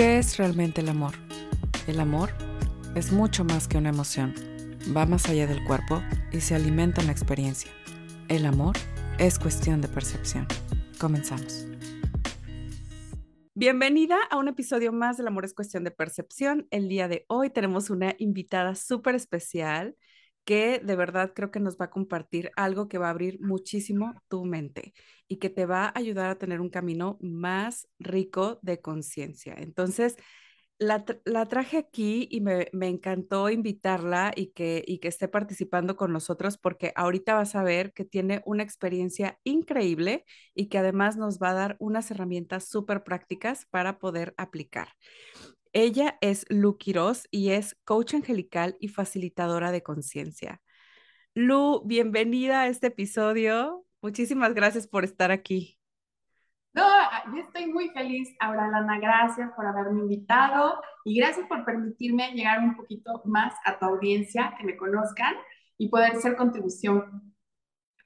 ¿Qué es realmente el amor? El amor es mucho más que una emoción. Va más allá del cuerpo y se alimenta en la experiencia. El amor es cuestión de percepción. Comenzamos. Bienvenida a un episodio más del Amor es cuestión de percepción. El día de hoy tenemos una invitada súper especial que de verdad creo que nos va a compartir algo que va a abrir muchísimo tu mente y que te va a ayudar a tener un camino más rico de conciencia. Entonces, la, traje aquí y me, encantó invitarla y que, y que esté participando con nosotros porque ahorita vas a ver que tiene una experiencia increíble y que además nos va a dar unas herramientas súper prácticas para poder aplicar. Ella es Lu Quiroz y es coach angelical y facilitadora de conciencia. Lu, bienvenida a este episodio. Muchísimas gracias por estar aquí. No, yo estoy muy feliz, Auralana, gracias por haberme invitado y gracias por permitirme llegar un poquito más a tu audiencia, que me conozcan y poder ser contribución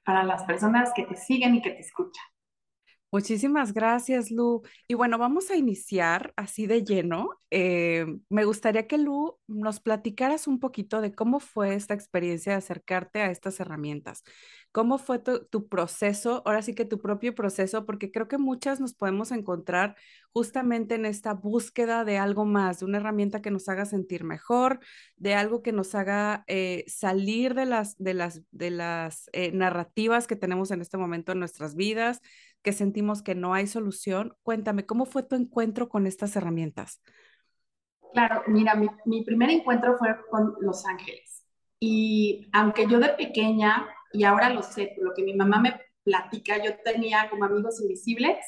para las personas que te siguen y que te escuchan. Muchísimas gracias, Lu. Y bueno, vamos a iniciar así de lleno. Eh, me gustaría que Lu nos platicaras un poquito de cómo fue esta experiencia de acercarte a estas herramientas. ¿Cómo fue tu, proceso? Ahora sí que tu propio proceso, porque creo que muchas nos podemos encontrar justamente en esta búsqueda de algo más, de una herramienta que nos haga sentir mejor, de algo que nos haga eh, salir de las, de las, de las eh, narrativas que tenemos en este momento en nuestras vidas, que sentimos que no hay solución. Cuéntame, ¿cómo fue tu encuentro con estas herramientas? Claro, mira, mi, primer encuentro fue con Los Ángeles. Y aunque yo de pequeña, y ahora lo sé, por lo que mi mamá me platica, yo tenía como amigos invisibles,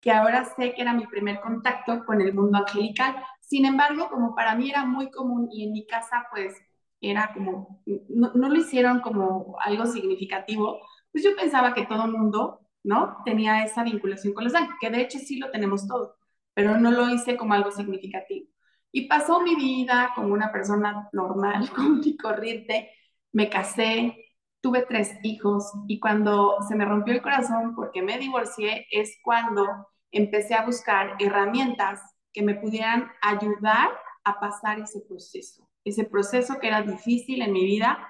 que ahora sé que era mi primer contacto con el mundo angelical. Sin embargo, como para mí era muy común y en mi casa pues era como, no, no lo hicieron como algo significativo, pues yo pensaba que todo el mundo ¿no? Tenía esa vinculación con los ángeles, que de hecho sí lo tenemos todo, pero no lo hice como algo significativo. Y pasó mi vida como una persona normal, común y corriente. Me casé, tuve tres hijos y cuando se me rompió el corazón porque me divorcié es cuando empecé a buscar herramientas que me pudieran ayudar a pasar ese proceso, ese proceso que era difícil en mi vida,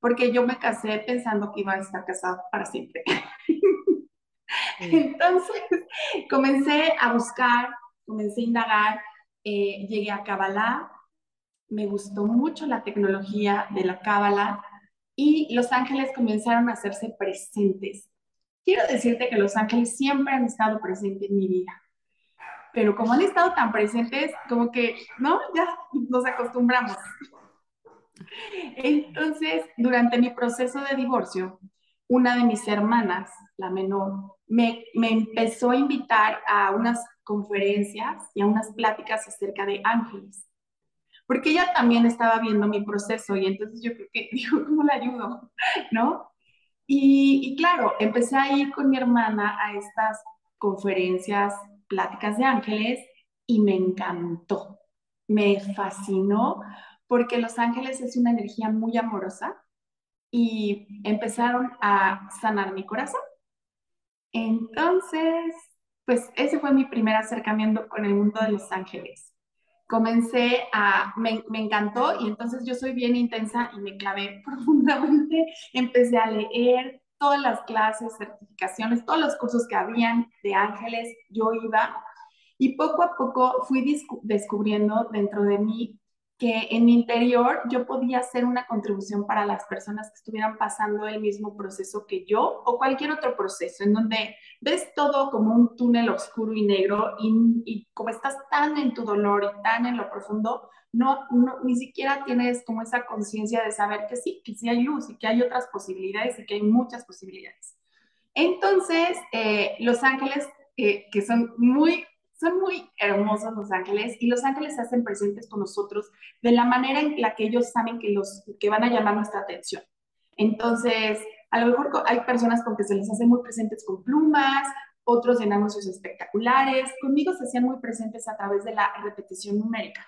porque yo me casé pensando que iba a estar casado para siempre. Entonces, comencé a buscar, comencé a indagar, eh, llegué a Kabbalah, me gustó mucho la tecnología de la Kabbalah y los ángeles comenzaron a hacerse presentes. Quiero decirte que los ángeles siempre han estado presentes en mi vida, pero como han estado tan presentes, como que, ¿no? Ya nos acostumbramos. Entonces, durante mi proceso de divorcio, una de mis hermanas, la menor, me, empezó a invitar a unas conferencias y a unas pláticas acerca de ángeles, porque ella también estaba viendo mi proceso y entonces yo creo que dijo, ¿cómo le ayudo? ¿No? Y claro, empecé a ir con mi hermana a estas conferencias, pláticas de ángeles y me encantó, me fascinó porque los ángeles es una energía muy amorosa y empezaron a sanar mi corazón. Entonces, pues ese fue mi primer acercamiento con el mundo de Los Ángeles. Comencé a, me, encantó y entonces yo soy bien intensa y me clavé profundamente. Empecé a leer todas las clases, certificaciones, todos los cursos que habían de ángeles, yo iba y poco a poco fui descubriendo dentro de mí que en mi interior yo podía hacer una contribución para las personas que estuvieran pasando el mismo proceso que yo o cualquier otro proceso, en donde ves todo como un túnel oscuro y negro y, como estás tan en tu dolor y tan en lo profundo, no, ni siquiera tienes como esa conciencia de saber que sí, que sí hay luz y que hay otras posibilidades y que hay muchas posibilidades. Entonces, eh, Los Ángeles, eh, que son muy son muy hermosos los ángeles y los ángeles se hacen presentes con nosotros de la manera en la que ellos saben que, los, que van a llamar nuestra atención. Entonces, a lo mejor hay personas con que se les hace muy presentes con plumas, otros en anuncios espectaculares. Conmigo se hacían muy presentes a través de la repetición numérica.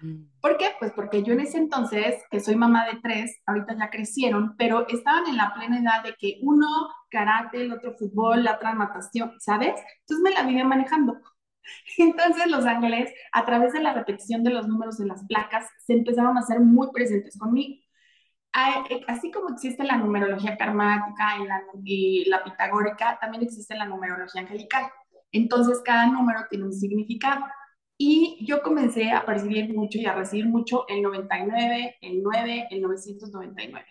Mm. ¿Por qué? Pues porque yo en ese entonces, que soy mamá de tres, ahorita ya crecieron, pero estaban en la plena edad de que uno karate, el otro fútbol, la otra natación, ¿sabes? Entonces me la vine manejando. Entonces los ángeles, a través de la repetición de los números en las placas, se empezaron a ser muy presentes conmigo. Eh, así como existe la numerología karmática y la, y la pitagórica, también existe la numerología angelical. Entonces cada número tiene un significado. Y yo comencé a percibir mucho y a recibir mucho el 99, el 9, el 999.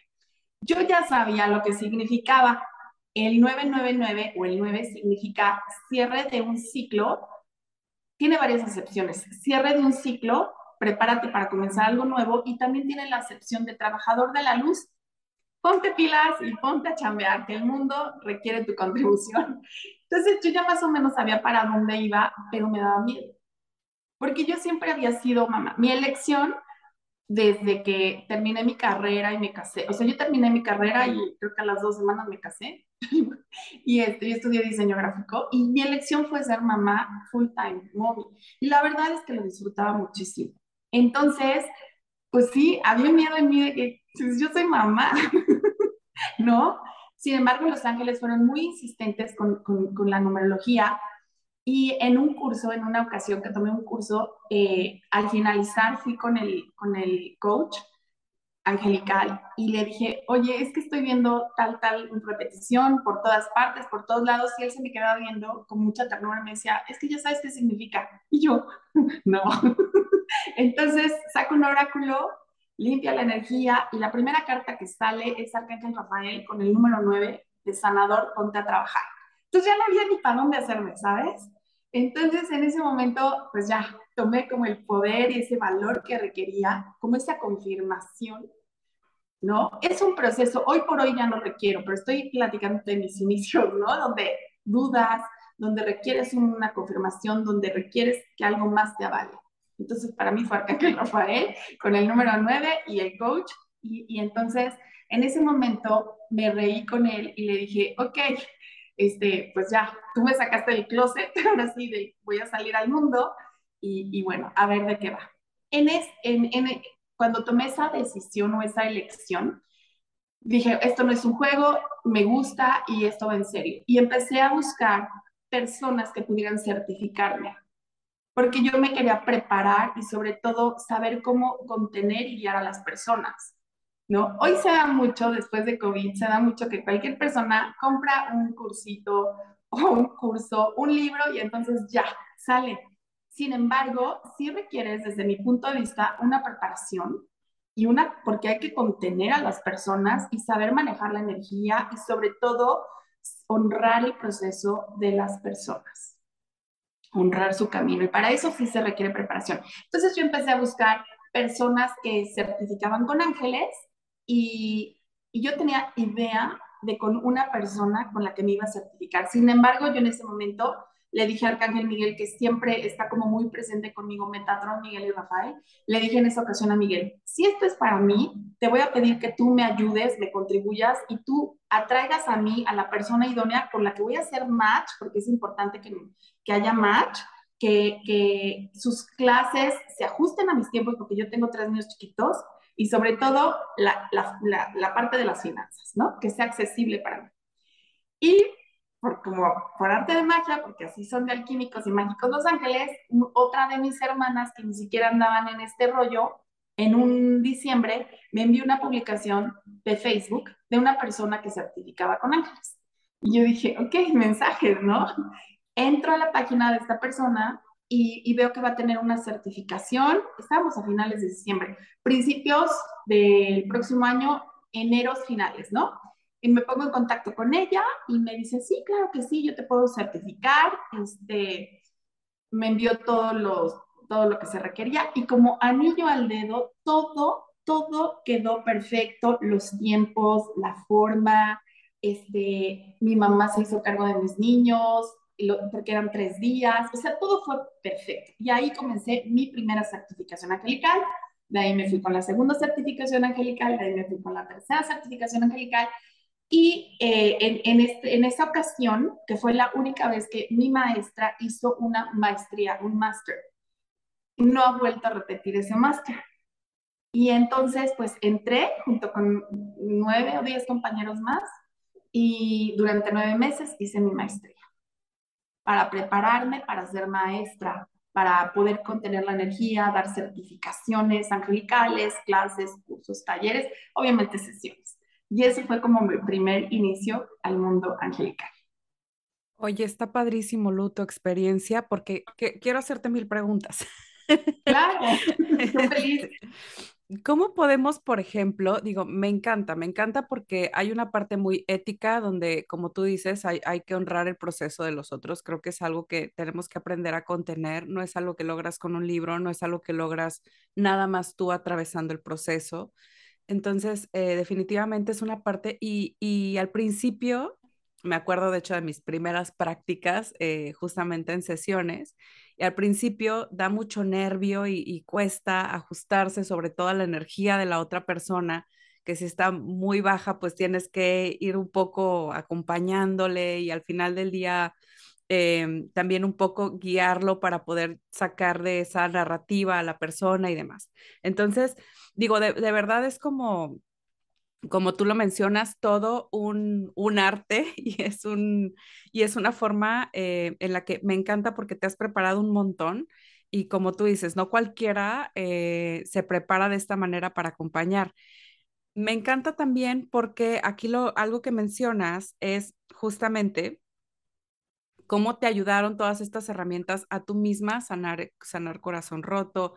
Yo ya sabía lo que significaba. El 999 o el 9 significa cierre de un ciclo. Tiene varias acepciones. Cierre de un ciclo, prepárate para comenzar algo nuevo y también tiene la acepción de trabajador de la luz. Ponte pilas y ponte a chambear, que el mundo requiere tu contribución. Entonces yo ya más o menos sabía para dónde iba, pero me daba miedo porque yo siempre había sido mamá. Mi elección desde que terminé mi carrera y me casé, o sea, yo terminé mi carrera y creo que a las dos semanas me casé y este, yo estudié diseño gráfico y mi elección fue ser mamá full time, mommy. Y la verdad es que lo disfrutaba muchísimo. Entonces, pues sí, había miedo en mí de que pues, yo soy mamá, ¿no? Sin embargo, Los Ángeles fueron muy insistentes con, con, con la numerología y en un curso, en una ocasión que tomé un curso, eh, al finalizar fui con el, con el coach angelical y le dije, oye, es que estoy viendo tal, tal repetición por todas partes, por todos lados, y él se me quedaba viendo con mucha ternura y me decía, es que ya sabes qué significa. Y yo, no. Entonces saco un oráculo, limpia la energía y la primera carta que sale es Arcángel Rafael con el número 9 de sanador, ponte a trabajar. Entonces ya no había ni para dónde hacerme, ¿sabes? Entonces, en ese momento, pues ya tomé como el poder y ese valor que requería, como esa confirmación, ¿no? Es un proceso, hoy por hoy ya no requiero, pero estoy platicando de mis inicios, ¿no? Donde dudas, donde requieres una confirmación, donde requieres que algo más te avale. Entonces, para mí fue Arcángel Rafael con el número 9 y el coach. Y, y entonces, en ese momento me reí con él y le dije, ok, este, pues ya, tú me sacaste del closet, ahora sí, de, voy a salir al mundo y, bueno, a ver de qué va. En, es, en, en, cuando tomé esa decisión o esa elección, dije, esto no es un juego, me gusta y esto va en serio. Y empecé a buscar personas que pudieran certificarme, porque yo me quería preparar y sobre todo saber cómo contener y guiar a las personas. ¿No? Hoy se da mucho, después de COVID, se da mucho que cualquier persona compra un cursito o un curso, un libro y entonces ya, sale. Sin embargo, sí requieres, desde mi punto de vista, una preparación y una, porque hay que contener a las personas y saber manejar la energía y sobre todo honrar el proceso de las personas, honrar su camino. Y para eso sí se requiere preparación. Entonces yo empecé a buscar personas que certificaban con ángeles y, yo tenía idea de con una persona con la que me iba a certificar. Sin embargo, yo en ese momento le dije a Arcángel Miguel, que siempre está como muy presente conmigo, Metatron, Miguel y Rafael, le dije en esa ocasión a Miguel, si esto es para mí, te voy a pedir que tú me ayudes, me contribuyas y tú atraigas a mí, a la persona idónea con la que voy a hacer match, porque es importante que, que haya match, que, que sus clases se ajusten a mis tiempos, porque yo tengo tres niños chiquitos, y sobre todo la, la, la, parte de las finanzas, ¿no? Que sea accesible para mí. Y por, como por arte de magia, porque así son de alquímicos y mágicos los ángeles, otra de mis hermanas que ni siquiera andaban en este rollo, en un diciembre me envió una publicación de Facebook de una persona que certificaba con ángeles. Y yo dije, ok, mensajes, ¿no? Entro a la página de esta persona y, veo que va a tener una certificación. Estamos a finales de diciembre, principios del próximo año, eneros finales, ¿no? Y me pongo en contacto con ella y me dice, sí, claro que sí, yo te puedo certificar. Este, me envió todos los, todo lo que se requería y como anillo al dedo, todo, todo quedó perfecto, los tiempos, la forma, este, mi mamá se hizo cargo de mis niños, porque eran tres días, o sea, todo fue perfecto. Y ahí comencé mi primera certificación angelical, de ahí me fui con la segunda certificación angelical, de ahí me fui con la tercera certificación angelical. Y eh, en, en, este, en esa ocasión, que fue la única vez que mi maestra hizo una maestría, un máster, no ha vuelto a repetir ese máster. Y entonces, pues entré junto con nueve o diez compañeros más y durante nueve meses hice mi maestría. Para prepararme para ser maestra, para poder contener la energía, dar certificaciones angelicales, clases, cursos, talleres, obviamente sesiones. Y ese fue como mi primer inicio al mundo angelical. Oye, está padrísimo, Lu, tu experiencia, porque quiero hacerte mil preguntas. Claro, estoy feliz. ¿Cómo podemos, por ejemplo, digo, me encanta, me encanta porque hay una parte muy ética donde, como tú dices, hay, hay, que honrar el proceso de los otros. Creo que es algo que tenemos que aprender a contener, no es algo que logras con un libro, no es algo que logras nada más tú atravesando el proceso. Entonces, eh, definitivamente es una parte y, y, al principio, me acuerdo de hecho de mis primeras prácticas, eh, justamente en sesiones, y al principio da mucho nervio y, cuesta ajustarse sobre toda la energía de la otra persona, que si está muy baja, pues tienes que ir un poco acompañándole y al final del día em, también un poco guiarlo para poder sacar de esa narrativa a la persona y demás. Entonces, digo, de verdad es como como tú lo mencionas, todo un, arte y es, un, y es una forma eh, en la que me encanta porque te has preparado un montón y como tú dices, no cualquiera eh, se prepara de esta manera para acompañar. Me encanta también porque aquí lo, algo que mencionas es justamente cómo te ayudaron todas estas herramientas a tú misma sanar, sanar corazón roto,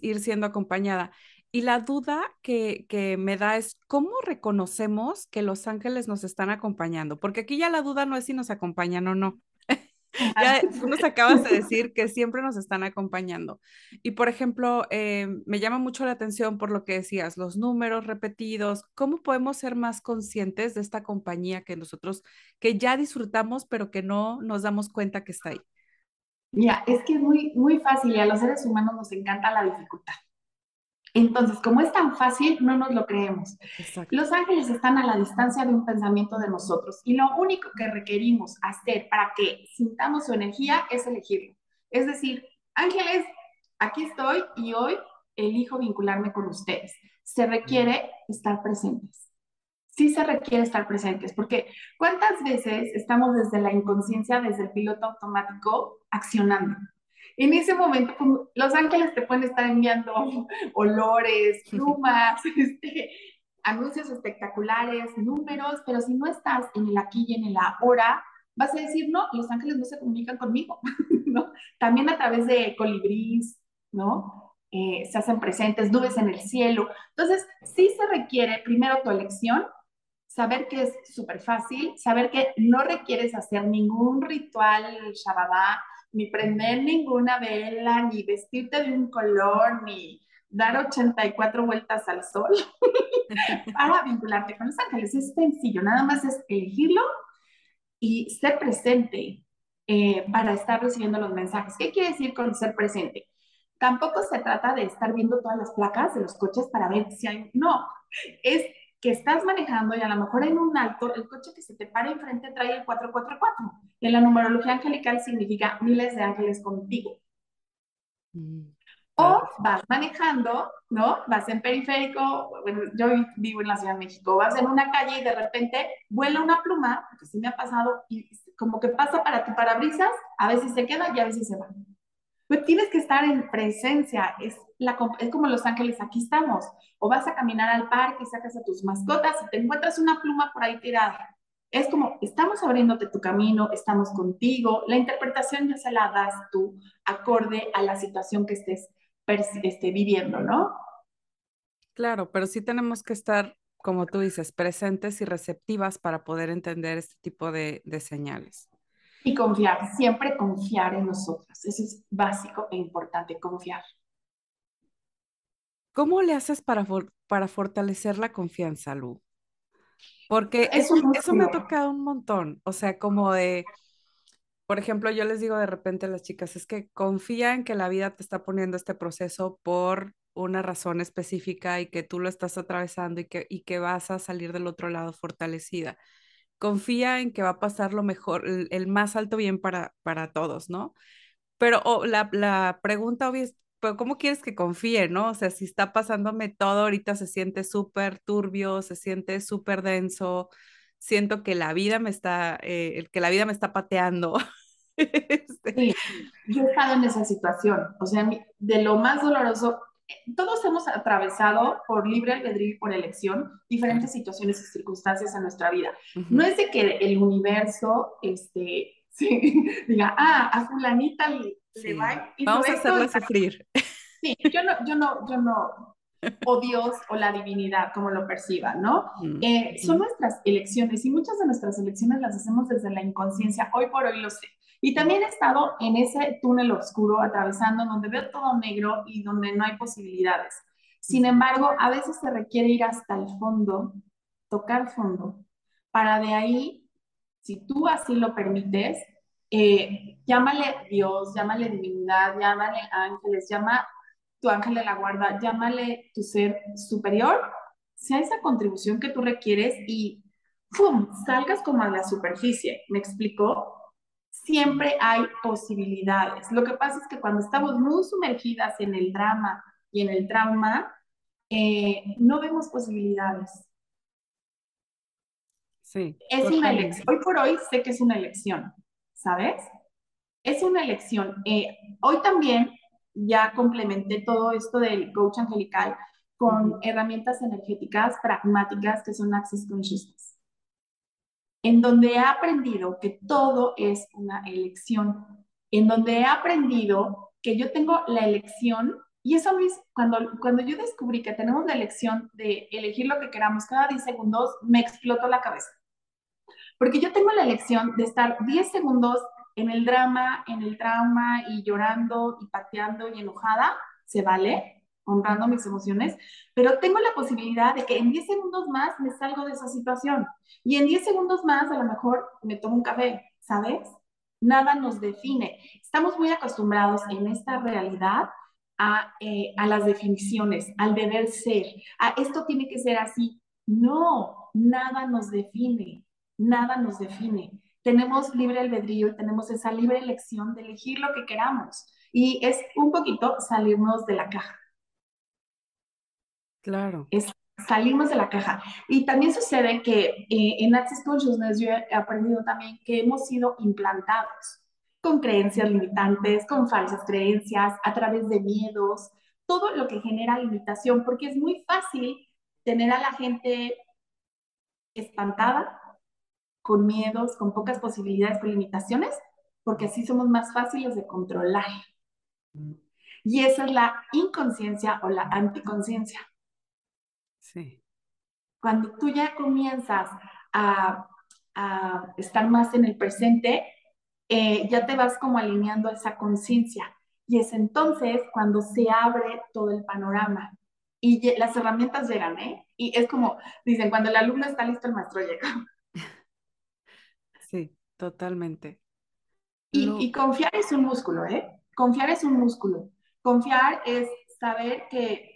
ir siendo acompañada. Y la duda que, que, me da es cómo reconocemos que los ángeles nos están acompañando, porque aquí ya la duda no es si nos acompañan o no. ya tú nos acabas de decir que siempre nos están acompañando. Y por ejemplo, eh, me llama mucho la atención por lo que decías, los números repetidos, ¿cómo podemos ser más conscientes de esta compañía que nosotros, que ya disfrutamos, pero que no nos damos cuenta que está ahí? Mira, es que es muy, muy fácil y a los seres humanos nos encanta la dificultad. Entonces, como es tan fácil, no nos lo creemos. Los ángeles están a la distancia de un pensamiento de nosotros y lo único que requerimos hacer para que sintamos su energía es elegirlo. Es decir, ángeles, aquí estoy y hoy elijo vincularme con ustedes. Se requiere estar presentes. Sí se requiere estar presentes, porque ¿cuántas veces estamos desde la inconsciencia, desde el piloto automático, accionando? En ese momento, pues, los ángeles te pueden estar enviando olores, plumas, este, anuncios espectaculares, números, pero si no estás en el aquí y en el ahora, vas a decir, no, los ángeles no se comunican conmigo, ¿no? También a través de colibrís, ¿no? Eh, se hacen presentes, nubes en el cielo. Entonces, sí se requiere primero tu elección, saber que es súper fácil, saber que no requieres hacer ningún ritual Shabbat, ni prender ninguna vela, ni vestirte de un color, ni dar 84 vueltas al sol para vincularte con los ángeles. Es sencillo, nada más es elegirlo y ser presente eh, para estar recibiendo los mensajes. ¿Qué quiere decir con ser presente? Tampoco se trata de estar viendo todas las placas de los coches para ver si hay... No, es que estás manejando y a lo mejor en un alto el coche que se te para enfrente trae el 444. En la numerología angelical significa miles de ángeles contigo. Mm, o vas manejando, ¿no? Vas en periférico, bueno, yo vivo en la Ciudad de México, vas en una calle y de repente vuela una pluma, que sí me ha pasado, y como que pasa para tu parabrisas, a veces se queda y a veces se va. Pues tienes que estar en presencia, es, la, es como los ángeles, aquí estamos. O vas a caminar al parque y sacas a tus mascotas y te encuentras una pluma por ahí tirada. Es como, estamos abriéndote tu camino, estamos contigo. La interpretación ya se la das tú, acorde a la situación que estés esté viviendo, ¿no? Claro, pero sí tenemos que estar, como tú dices, presentes y receptivas para poder entender este tipo de, de señales. Y confiar, siempre confiar en nosotras. Eso es básico e importante, confiar. ¿Cómo le haces para, para fortalecer la confianza, Lu? Porque eso, eso me ha tocado un montón. O sea, como de, por ejemplo, yo les digo de repente a las chicas, es que confía en que la vida te está poniendo este proceso por una razón específica y que tú lo estás atravesando y que, y que vas a salir del otro lado fortalecida confía en que va a pasar lo mejor, el, más alto bien para, para todos, ¿no? Pero la, la, pregunta obvia es, ¿cómo quieres que confíe, no? O sea, si está pasándome todo, ahorita se siente súper turbio, se siente súper denso, siento que la vida me está, eh, que la vida me está pateando. Este. Sí, yo he estado en esa situación, o sea, de lo más doloroso, todos hemos atravesado por libre albedrío y por elección diferentes situaciones y circunstancias en nuestra vida. No es de que el universo, este, diga, ah, a fulanita le, va y Vamos a hacerla sufrir. Sí, yo no, yo no, yo no, o Dios o la divinidad, como lo perciban, ¿no? Eh, son nuestras elecciones y muchas de nuestras elecciones las hacemos desde la inconsciencia. Hoy por hoy lo sé. Y también he estado en ese túnel oscuro, atravesando, donde veo todo negro y donde no hay posibilidades. Sin embargo, a veces se requiere ir hasta el fondo, tocar fondo, para de ahí, si tú así lo permites, eh, llámale Dios, llámale divinidad, llámale ángeles, llama tu ángel de la guarda, llámale tu ser superior, sea esa contribución que tú requieres y ¡pum! salgas como a la superficie. ¿Me explico? Siempre hay posibilidades. Lo que pasa es que cuando estamos muy sumergidas en el drama y en el trauma, eh, no vemos posibilidades. Sí. Es una elección. Hoy por hoy sé que es una elección, ¿sabes? Es una elección. Eh, hoy también ya complementé todo esto del coach angelical con herramientas energéticas pragmáticas que son Access Consciousness, en donde he aprendido que todo es una elección, en donde he aprendido que yo tengo la elección, y eso es cuando, cuando yo descubrí que tenemos la elección de elegir lo que queramos cada 10 segundos, me explotó la cabeza. Porque yo tengo la elección de estar 10 segundos en el drama, en el trauma y llorando y pateando y enojada, se vale, honrando mis emociones, pero tengo la posibilidad de que en 10 segundos más me salgo de esa situación y en 10 segundos más a lo mejor me tomo un café, ¿sabes? Nada nos define. Estamos muy acostumbrados en esta realidad a, eh, a las definiciones, al deber ser, a esto tiene que ser así. No, nada nos define, nada nos define tenemos libre albedrío y tenemos esa libre elección de elegir lo que queramos. Y es un poquito salirnos de la caja. Claro. Es salimos de la caja. Y también sucede que eh, en Access Consciousness yo he aprendido también que hemos sido implantados con creencias limitantes, con falsas creencias, a través de miedos, todo lo que genera limitación, porque es muy fácil tener a la gente espantada, con miedos, con pocas posibilidades, con limitaciones, porque así somos más fáciles de controlar. Y esa es la inconsciencia o la anticonciencia. Sí. Cuando tú ya comienzas a, estar más en el presente, eh, ya te vas como alineando a esa conciencia. Y es entonces cuando se abre todo el panorama. Y las herramientas llegan, ¿eh? Y es como, dicen, cuando el alumno está listo, el maestro llega. Sí, totalmente. Y, confiar es un músculo, ¿eh? Confiar es un músculo. Confiar es saber que,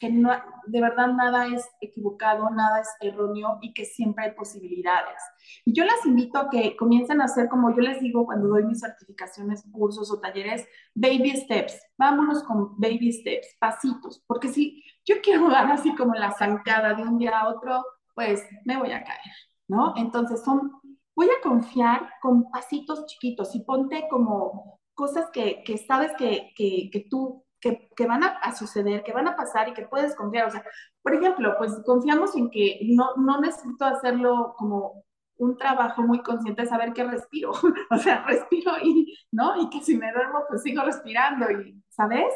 que no, de verdad nada es equivocado, nada es erróneo y que siempre hay posibilidades. Y yo las invito a que comiencen a hacer, como yo les digo cuando doy mis certificaciones, cursos o talleres, baby steps. Vámonos con baby steps, pasitos, porque si yo quiero dar así como la zancada de un día a otro, pues me voy a caer, ¿no? Entonces son voy a confiar con pasitos chiquitos y ponte como cosas que, que sabes que, que, que tú, que, que, van a, suceder, que van a pasar y que puedes confiar. O sea, por ejemplo, pues confiamos en que no, no necesito hacerlo como un trabajo muy consciente de saber que respiro. o sea, respiro y, ¿no? Y que si me duermo, pues sigo respirando y, ¿sabes?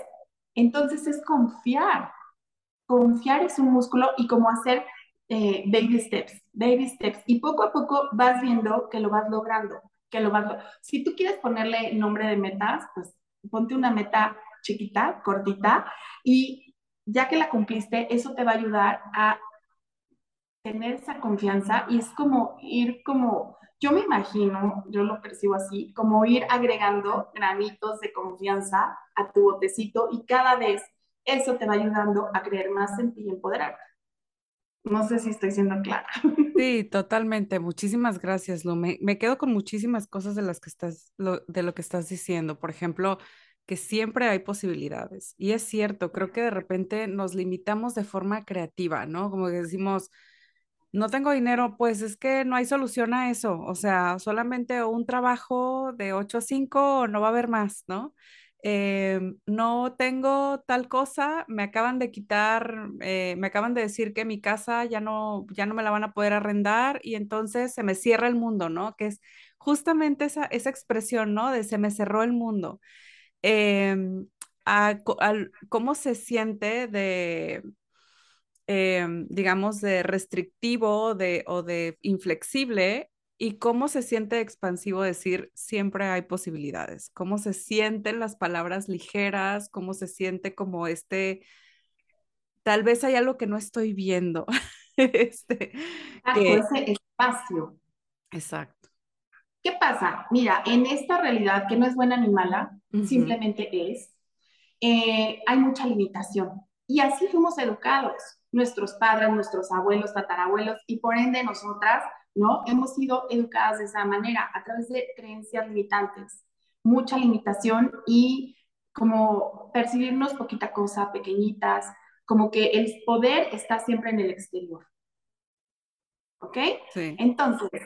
Entonces es confiar. Confiar es un músculo y como hacer eh, baby steps, baby steps. Y poco a poco vas viendo que lo vas logrando, que lo vas... Si tú quieres ponerle nombre de metas, pues ponte una meta chiquita, cortita, y ya que la cumpliste, eso te va a ayudar a tener esa confianza y es como ir como, yo me imagino, yo lo percibo así, como ir agregando granitos de confianza a tu botecito y cada vez eso te va ayudando a creer más en ti y empoderarte. No sé si estoy siendo clara. Sí, totalmente. Muchísimas gracias, Lu. Me, quedo con muchísimas cosas de las que estás, de lo que estás diciendo. Por ejemplo, que siempre hay posibilidades. Y es cierto, creo que de repente nos limitamos de forma creativa, ¿no? Como que decimos, no tengo dinero, pues es que no hay solución a eso. O sea, solamente un trabajo de 8 a 5 no va a haber más, ¿no? Eh, no tengo tal cosa, me acaban de quitar, eh, me acaban de decir que mi casa ya no, ya no me la van a poder arrendar y entonces se me cierra el mundo, ¿no? Que es justamente esa, esa expresión, ¿no? De se me cerró el mundo. Em, ¿Cómo se siente de Em, digamos, de restrictivo de, o de inflexible y cómo se siente expansivo decir siempre hay posibilidades, cómo se sienten las palabras ligeras, cómo se siente como este, tal vez hay algo que no estoy viendo. este, ese espacio. Exacto. ¿Qué pasa? Mira, en esta realidad que no es buena ni mala, simplemente es, eh, hay mucha limitación. Y así fuimos educados nuestros padres, nuestros abuelos, tatarabuelos y por ende nosotras, ¿no? Hemos sido educadas de esa manera, a través de creencias limitantes, mucha limitación y como percibirnos poquita cosa, pequeñitas, como que el poder está siempre en el exterior. ¿Ok? Sí. Entonces,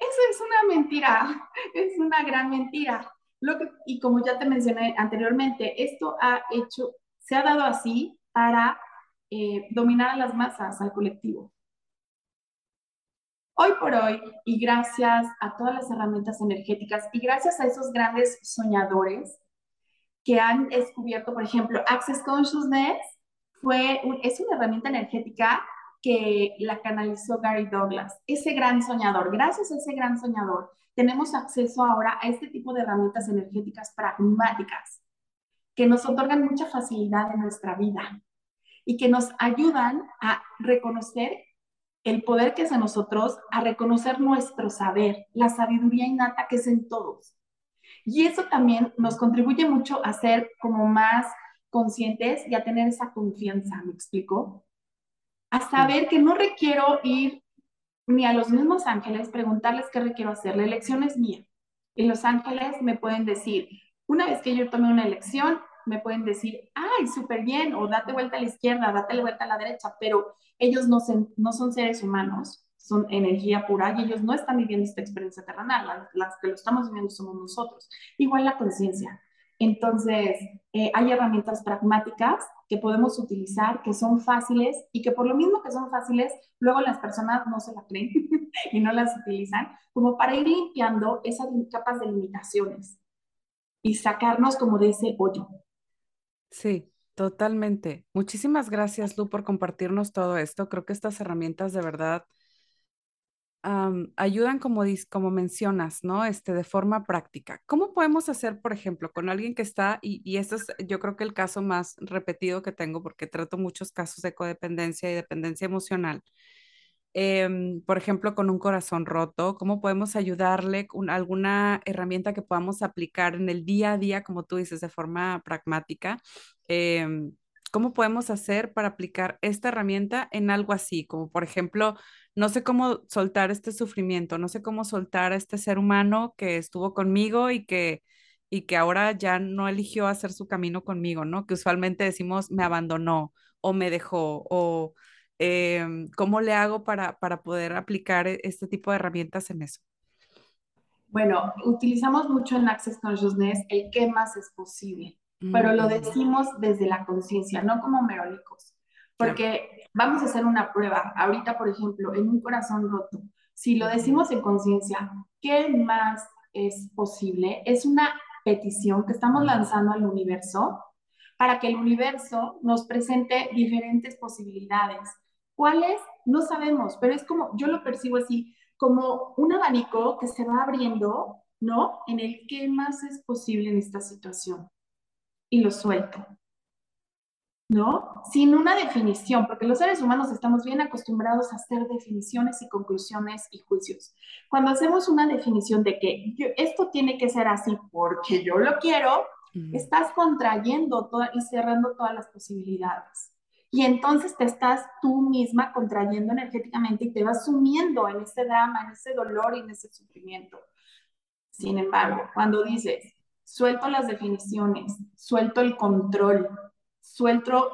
eso es una mentira, es una gran mentira. Y como ya te mencioné anteriormente, esto ha hecho, se ha dado así para eh, dominar a las masas, al colectivo. Hoy por hoy, y gracias a todas las herramientas energéticas y gracias a esos grandes soñadores que han descubierto, por ejemplo, Access Consciousness fue es una herramienta energética que la canalizó Gary Douglas, ese gran soñador. Gracias a ese gran soñador, tenemos acceso ahora a este tipo de herramientas energéticas pragmáticas que nos otorgan mucha facilidad en nuestra vida y que nos ayudan a reconocer el poder que es en nosotros, a reconocer nuestro saber, la sabiduría innata que es en todos. Y eso también nos contribuye mucho a ser como más conscientes y a tener esa confianza, ¿me explico? A saber que no requiero ir ni a los mismos ángeles, preguntarles qué requiero hacer. La elección es mía. Y los ángeles me pueden decir, una vez que yo tome una elección, me pueden decir, ay, súper bien, o date vuelta a la izquierda, date vuelta a la derecha, pero ellos no, no son seres humanos, son energía pura y ellos no están viviendo esta experiencia terrenal, las, que lo estamos viviendo somos nosotros. Igual la conciencia. Entonces, eh, hay herramientas pragmáticas que podemos utilizar, que son fáciles y que por lo mismo que son fáciles, luego las personas no se la creen y no las utilizan, como para ir limpiando esas capas de limitaciones y sacarnos como de ese hoyo. Sí, totalmente. Muchísimas gracias, Lu, por compartirnos todo esto. Creo que estas herramientas de verdad ayudan, como, como mencionas, ¿no? Este, de forma práctica. ¿Cómo podemos hacer, por ejemplo, con alguien que está, y, y este es yo creo que el caso más repetido que tengo, porque trato muchos casos de codependencia y dependencia emocional, Em, por ejemplo, con un corazón roto, cómo podemos ayudarle con alguna herramienta que podamos aplicar en el día a día, como tú dices, de forma pragmática. Em, ¿Cómo podemos hacer para aplicar esta herramienta en algo así? Como por ejemplo, no sé cómo soltar este sufrimiento, no sé cómo soltar a este ser humano que estuvo conmigo y que, y que ahora ya no eligió hacer su camino conmigo, ¿no? Que usualmente decimos me abandonó o me dejó o Em, ¿Cómo le hago para, para poder aplicar e, este tipo de herramientas en eso? Bueno, utilizamos mucho en Access Consciousness el qué más es posible, pero lo mm. decimos desde la conciencia, no como merólicos, porque vamos a hacer una prueba. Ahorita, por ejemplo, en un corazón roto, si lo decimos en conciencia, ¿qué más es posible? Es una petición que estamos lanzando al universo para que el universo nos presente diferentes posibilidades ¿Cuáles? No sabemos, pero es como, yo lo percibo así, como un abanico que se va abriendo, ¿no? En el qué más es posible en esta situación. Y lo suelto. ¿No? Sin una definición, porque los seres humanos estamos bien acostumbrados a hacer definiciones y conclusiones y juicios. Cuando hacemos una definición de que esto tiene que ser así porque yo lo quiero, estás contrayendo y cerrando todas las posibilidades. Y entonces te estás tú misma contrayendo energéticamente y te vas sumiendo en ese drama, en ese dolor y en ese sufrimiento. Sin embargo, cuando dices, suelto las definiciones, suelto el control, suelto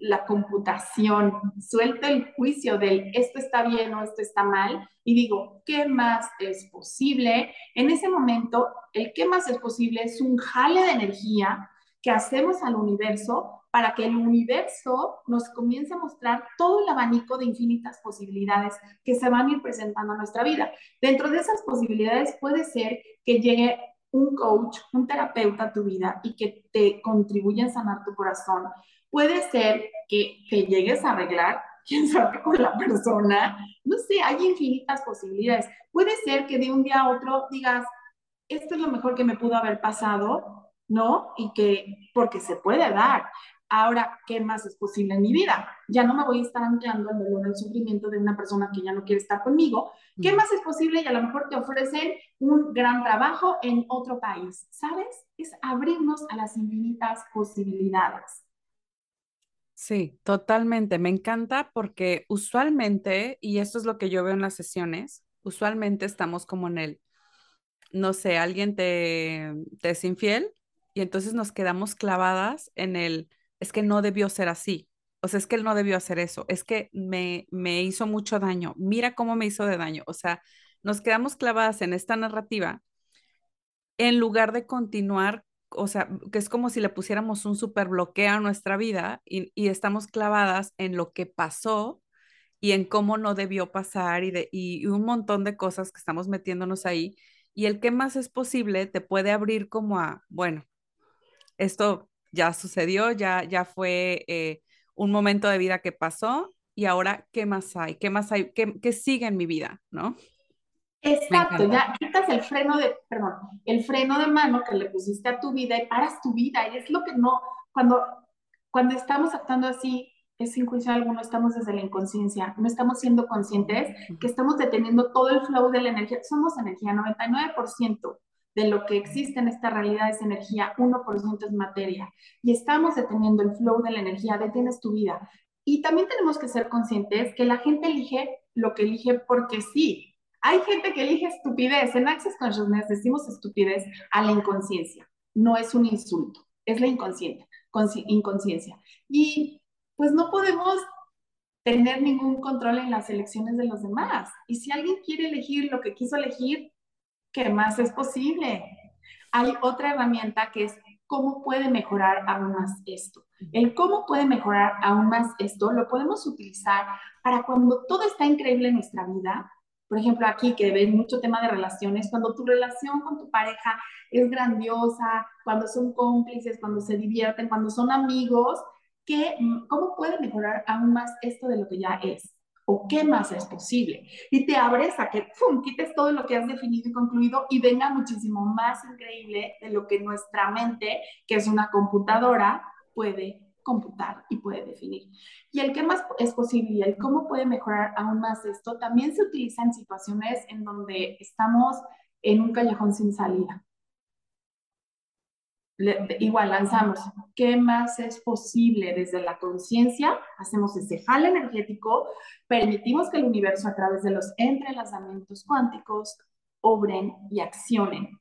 la computación, suelto el juicio del esto está bien o esto está mal y digo, ¿qué más es posible? En ese momento, el qué más es posible es un jale de energía que hacemos al universo para que el universo nos comience a mostrar todo el abanico de infinitas posibilidades que se van a ir presentando a nuestra vida. Dentro de esas posibilidades puede ser que llegue un coach, un terapeuta a tu vida y que te contribuya a sanar tu corazón. Puede ser que, que llegues a arreglar, quién sabe, con la persona. No sé, hay infinitas posibilidades. Puede ser que de un día a otro digas, esto es lo mejor que me pudo haber pasado, ¿no? Y que, porque se puede dar. Ahora, ¿qué más es posible en mi vida? Ya no me voy a estar anclando al dolor, al sufrimiento de una persona que ya no quiere estar conmigo. ¿Qué más es posible? Y a lo mejor te ofrecen un gran trabajo en otro país. ¿Sabes? Es abrirnos a las infinitas posibilidades. Sí, totalmente. Me encanta porque usualmente, y esto es lo que yo veo en las sesiones, usualmente estamos como en el, no sé, alguien te, te es infiel y entonces nos quedamos clavadas en el es que no debió ser así. O sea, es que él no debió hacer eso. Es que me, me hizo mucho daño. Mira cómo me hizo de daño. O sea, nos quedamos clavadas en esta narrativa en lugar de continuar, o sea, que es como si le pusiéramos un super bloqueo a nuestra vida y, estamos clavadas en lo que pasó y en cómo no debió pasar y, de, y un montón de cosas que estamos metiéndonos ahí. Y el que más es posible te puede abrir como a, bueno, esto ya sucedió, ya, ya fue eh, un momento de vida que pasó y ahora, ¿qué más hay? ¿Qué más hay? ¿Qué, sigue en mi vida? ¿No? Exacto, ya quitas el freno de, perdón, el freno de mano que le pusiste a tu vida y paras tu vida. Y es lo que no, cuando, cuando estamos actuando así, es sin juicio alguno, estamos desde la inconsciencia, no estamos siendo conscientes que estamos deteniendo todo el flow de la energía. Somos energía, 99% de lo que existe en esta realidad es energía, 1% es materia. Y estamos deteniendo el flow de la energía, detienes tu vida. Y también tenemos que ser conscientes que la gente elige lo que elige porque sí. Hay gente que elige estupidez. En Access Consciousness decimos estupidez a la inconsciencia. No es un insulto, es la inconsciencia. inconsciencia. Y pues no podemos tener ningún control en las elecciones de los demás. Y si alguien quiere elegir lo que quiso elegir, ¿qué más es posible? Hay otra herramienta que es cómo puede mejorar aún más esto. El cómo puede mejorar aún más esto lo podemos utilizar para cuando todo está increíble en nuestra vida. Por ejemplo, aquí que ven mucho tema de relaciones, cuando tu relación con tu pareja es grandiosa, cuando son cómplices, cuando se divierten, cuando son amigos, ¿qué, ¿cómo puede mejorar aún más esto de lo que ya es? O qué más es posible. Y te abres a que ¡pum! quites todo lo que has definido y concluido y venga muchísimo más increíble de lo que nuestra mente, que es una computadora, puede computar y puede definir. Y el qué más es posible y el cómo puede mejorar aún más esto también se utiliza en situaciones en donde estamos en un callejón sin salida igual lanzamos, ¿qué más es posible desde la conciencia? Hacemos ese jale energético, permitimos que el universo a través de los entrelazamientos cuánticos obren y accionen.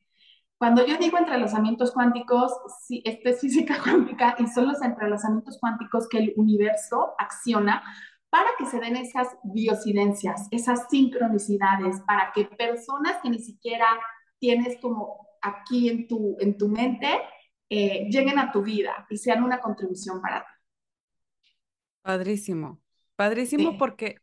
Cuando yo digo entrelazamientos cuánticos, sí, esto es física cuántica y son los entrelazamientos cuánticos que el universo acciona para que se den esas biocidencias, esas sincronicidades, para que personas que ni siquiera tienes como aquí en tu, en tu mente, eh, lleguen a tu vida y sean una contribución para ti. Padrísimo, padrísimo porque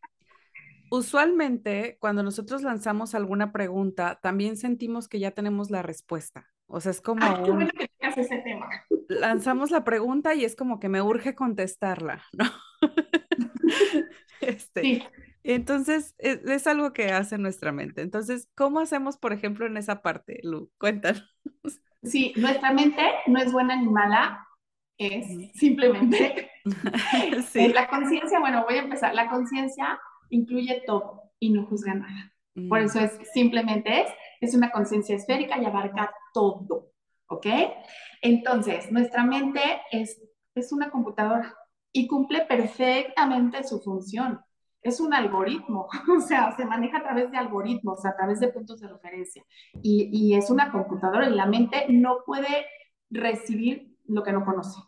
usualmente cuando nosotros lanzamos alguna pregunta, también sentimos que ya tenemos la respuesta. O sea, es como... que ese tema. Lanzamos la pregunta y es como que me urge contestarla, ¿no? este, sí. Entonces, es, es, algo que hace nuestra mente. Entonces, ¿cómo hacemos, por ejemplo, en esa parte, Lu? Cuéntanos. Sí, nuestra mente no es buena ni mala, es simplemente sí. la conciencia. Bueno, voy a empezar. La conciencia incluye todo y no juzga nada. Por mm. eso es simplemente es, es una conciencia esférica y abarca todo. ¿Ok? Entonces, nuestra mente es, es una computadora y cumple perfectamente su función es un algoritmo, o sea, se maneja a través de algoritmos, a través de puntos de referencia. Y, y, es una computadora y la mente no puede recibir lo que no conoce.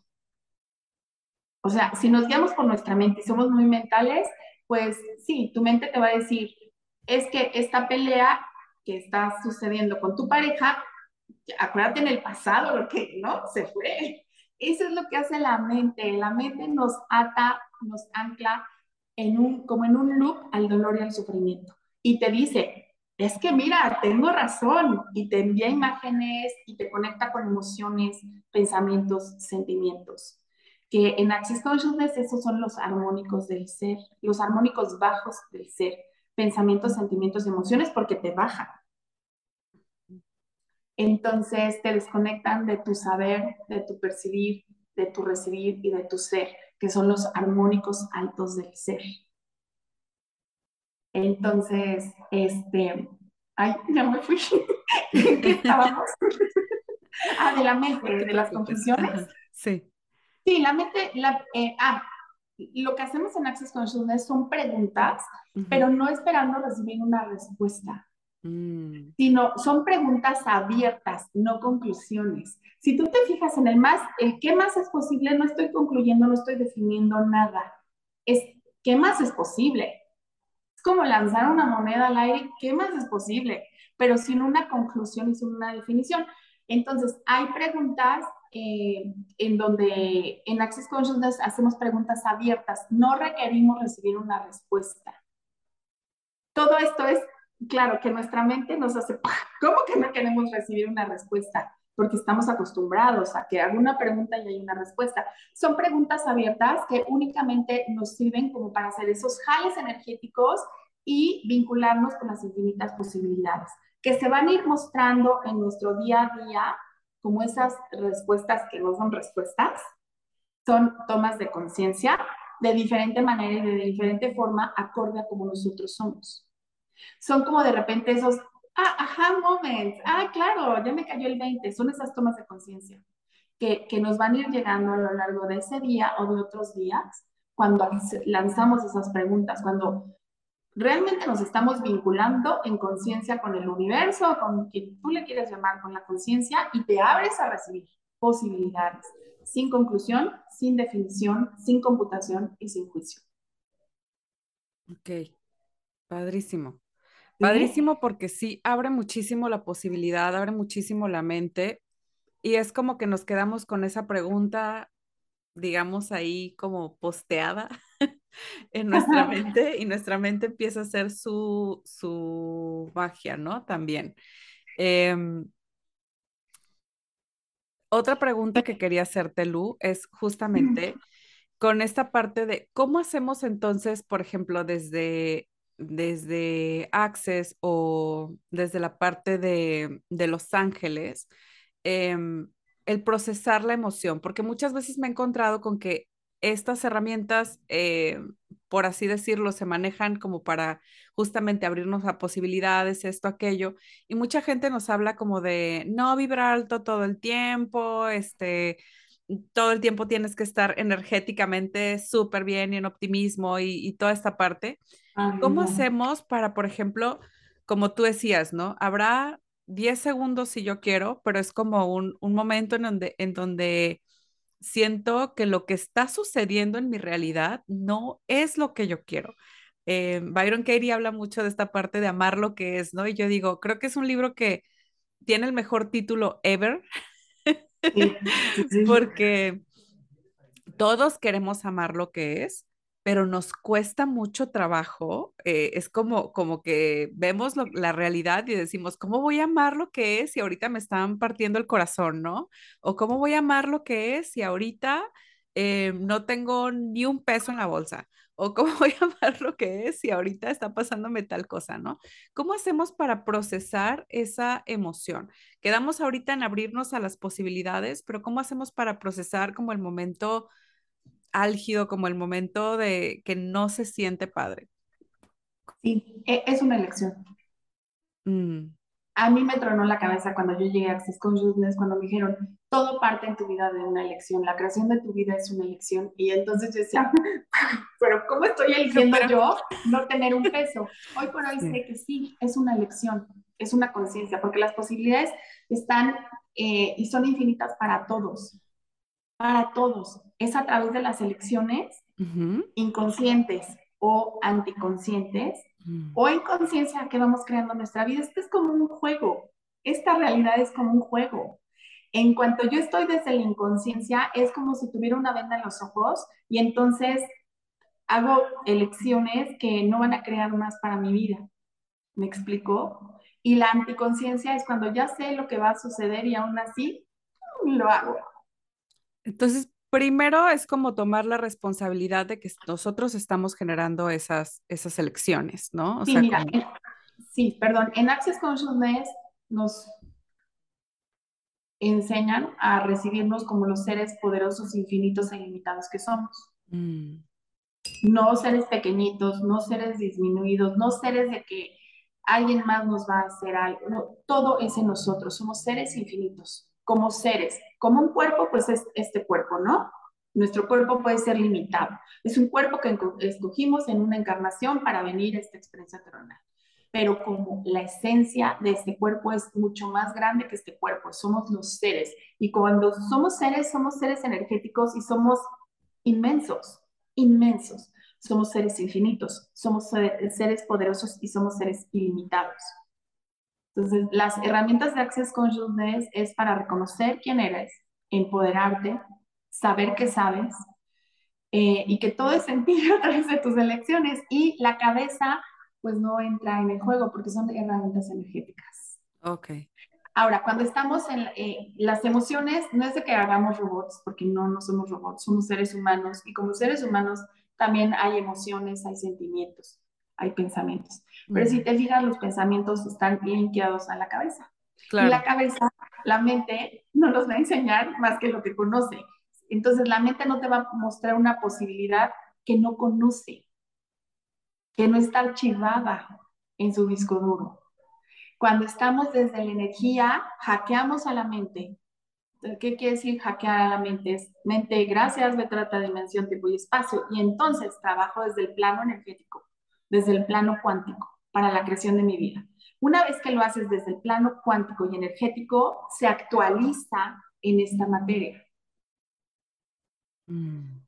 O sea, si nos guiamos por nuestra mente y somos muy mentales, pues sí, tu mente te va a decir, es que esta pelea que está sucediendo con tu pareja, acuérdate en el pasado lo que, ¿no? Se fue. Eso es lo que hace la mente. La mente nos ata, nos ancla en un, como en un loop al dolor y al sufrimiento. Y te dice, es que mira, tengo razón. Y te envía imágenes y te conecta con emociones, pensamientos, sentimientos. Que en Access Consciousness esos son los armónicos del ser, los armónicos bajos del ser. Pensamientos, sentimientos, emociones, porque te bajan entonces te desconectan de tu saber, de tu percibir, de tu recibir y de tu ser, que son los armónicos altos del ser. Entonces, este, ay, ya me fui. qué estábamos? ah, de la mente, de las confusiones. Sí. Sí, la mente, la, eh, ah, lo que hacemos en Access Consciousness son preguntas, pero no esperando recibir una respuesta. Mm. sino son preguntas abiertas, no conclusiones. Si tú te fijas en el más, el qué más es posible, no estoy concluyendo, no estoy definiendo nada. Es qué más es posible. Es como lanzar una moneda al aire, qué más es posible, pero sin una conclusión y sin una definición. Entonces, hay preguntas eh, en donde en Access Consciousness hacemos preguntas abiertas, no requerimos recibir una respuesta. Todo esto es claro, que nuestra mente nos hace, ¿cómo que no queremos recibir una respuesta? Porque estamos acostumbrados a que haga una pregunta y hay una respuesta. Son preguntas abiertas que únicamente nos sirven como para hacer esos jales energéticos y vincularnos con las infinitas posibilidades que se van a ir mostrando en nuestro día a día como esas respuestas que no son respuestas, son tomas de conciencia de diferente manera y de diferente forma acorde a como nosotros somos. Son como de repente esos, ah, ajá, moments, ah, claro, ya me cayó el 20, son esas tomas de conciencia que, que nos van a ir llegando a lo largo de ese día o de otros días cuando lanzamos esas preguntas, cuando realmente nos estamos vinculando en conciencia con el universo, con quien tú le quieres llamar, con la conciencia, y te abres a recibir posibilidades, sin conclusión, sin definición, sin computación y sin juicio. Ok, padrísimo. Padrísimo porque sí, abre muchísimo la posibilidad, abre muchísimo la mente y es como que nos quedamos con esa pregunta, digamos ahí como posteada en nuestra mente y nuestra mente empieza a hacer su, su magia, ¿no? También. Em, otra pregunta que quería hacerte, Lu, es justamente con esta parte de cómo hacemos entonces, por ejemplo, desde desde Access o desde la parte de, Los Ángeles, em, el procesar la emoción, porque muchas veces me he encontrado con que estas herramientas, eh, por así decirlo, se manejan como para justamente abrirnos a posibilidades, esto, aquello, y mucha gente nos habla como de no vibrar alto todo el tiempo, este, todo el tiempo tienes que estar energéticamente súper bien y en optimismo y, toda esta parte. ¿Cómo hacemos para, por ejemplo, como tú decías, ¿no? Habrá 10 segundos si yo quiero, pero es como un, momento en donde, en donde siento que lo que está sucediendo en mi realidad no es lo que yo quiero. Eh, Byron Katie habla mucho de esta parte de amar lo que es, ¿no? Y yo digo, creo que es un libro que tiene el mejor título ever Porque todos queremos amar lo que es, pero nos cuesta mucho trabajo. Eh, es como, como que vemos la realidad y decimos, ¿cómo voy a amar lo que es si ahorita me están partiendo el corazón, no? O ¿cómo voy a amar lo que es si ahorita eh, no tengo ni un peso en la bolsa? o cómo voy a amar lo que es si ahorita está pasándome tal cosa, ¿no? ¿Cómo hacemos para procesar esa emoción? Quedamos ahorita en abrirnos a las posibilidades, pero ¿cómo hacemos para procesar como el momento álgido, como el momento de que no se siente padre? Sí, e, es una elección. Mm a mí me tronó la cabeza cuando yo llegué a Access Consciousness, cuando me dijeron, todo parte en tu vida de una elección, la creación de tu vida es una elección. Y entonces yo decía, pero ¿cómo estoy eligiendo yo no tener un peso? Hoy por hoy sé que sí, es una elección, es una conciencia, porque las posibilidades están eh, y son infinitas para todos. para todos. Es a través de las elecciones inconscientes o anticonscientes mm. o en conciencia que vamos creando nuestra vida. Esto es como un juego. Esta realidad es como un juego. En cuanto yo estoy desde la inconsciencia, es como si tuviera una venda en los ojos y entonces hago elecciones que no van a crear más para mi vida. ¿Me explico? Y la anticonciencia es cuando ya sé lo que va a suceder y aún así lo hago. Entonces, primero es como tomar la responsabilidad de que nosotros estamos generando esas, esas elecciones, ¿no? sí, mira, sí, perdón, en Access Consciousness nos enseñan a recibirnos como los seres poderosos, infinitos e ilimitados que somos. Mm. No seres pequeñitos, no seres disminuidos, no seres de que alguien más nos va a hacer algo. todo es en nosotros, somos seres infinitos, como seres. Como un cuerpo, pues es este cuerpo, ¿no? Nuestro cuerpo puede ser limitado. Es un cuerpo que escogimos en una encarnación para venir a esta experiencia terrenal pero como la esencia de este cuerpo es mucho más grande que este cuerpo, somos los seres. Y cuando somos seres, somos seres energéticos y somos inmensos, inmensos. Somos seres infinitos, somos seres poderosos y somos seres ilimitados. Entonces, las herramientas de Access Consciousness es para reconocer quién eres, empoderarte, saber que sabes eh, y que todo es sentido a través de tus elecciones. Y la cabeza pues no entra en el juego porque son herramientas energéticas. Ok. Ahora, cuando estamos en eh, las emociones, no es de que hagamos robots, porque no, no somos robots, somos seres humanos y como seres humanos también hay emociones, hay sentimientos, hay pensamientos. Pero si te fijas, los pensamientos están linkeados a la cabeza. Claro. Y la cabeza, la mente, no nos va a enseñar más que lo que conoce. Entonces, la mente no te va a mostrar una posibilidad que no conoce que no está archivada en su disco duro. Cuando estamos desde la energía, hackeamos a la mente. ¿Qué quiere decir hackear a la mente? Es mente, gracias, me trata dimensión, tiempo y espacio. Y entonces trabajo desde el plano energético, desde el plano cuántico, para la creación de mi vida. Una vez que lo haces desde el plano cuántico y energético, se actualiza en esta materia. Mm.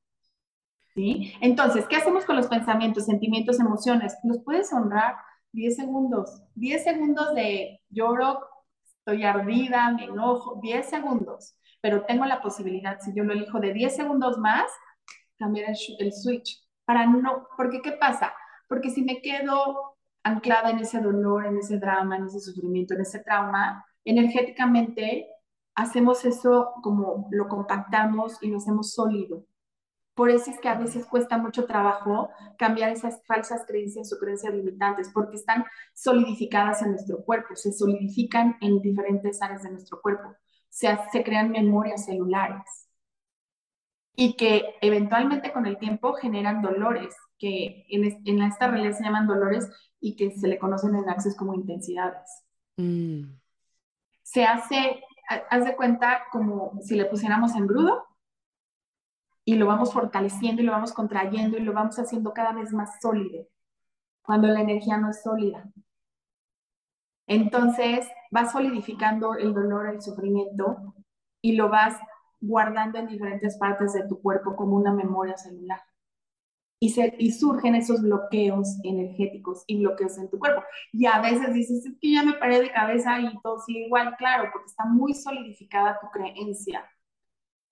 Entonces, ¿qué hacemos con los pensamientos, sentimientos, emociones? Los puedes honrar 10 segundos, 10 segundos de lloro, estoy ardida, me enojo, 10 segundos, pero tengo la posibilidad, si yo lo elijo de 10 segundos más, cambiar el, switch, para no, porque ¿qué pasa? Porque si me quedo anclada en ese dolor, en ese drama, en ese sufrimiento, en ese trauma, energéticamente hacemos eso como lo compactamos y lo hacemos sólido. Por eso es que a veces cuesta mucho trabajo cambiar esas falsas creencias o creencias limitantes, porque están solidificadas en nuestro cuerpo, se solidifican en diferentes áreas de nuestro cuerpo, se, se crean memorias celulares y que eventualmente con el tiempo generan dolores, que en, en esta realidad se llaman dolores y que se le conocen en Access como intensidades. Mm. Se hace, haz de cuenta como si le pusiéramos engrudo y lo vamos fortaleciendo y lo vamos contrayendo y lo vamos haciendo cada vez más sólido, cuando la energía no es sólida. Entonces vas solidificando el dolor, el sufrimiento y lo vas guardando en diferentes partes de tu cuerpo como una memoria celular. Y, se, y surgen esos bloqueos energéticos y bloqueos en tu cuerpo. Y a veces dices, es que ya me paré de cabeza y todo sigue igual, claro, porque está muy solidificada tu creencia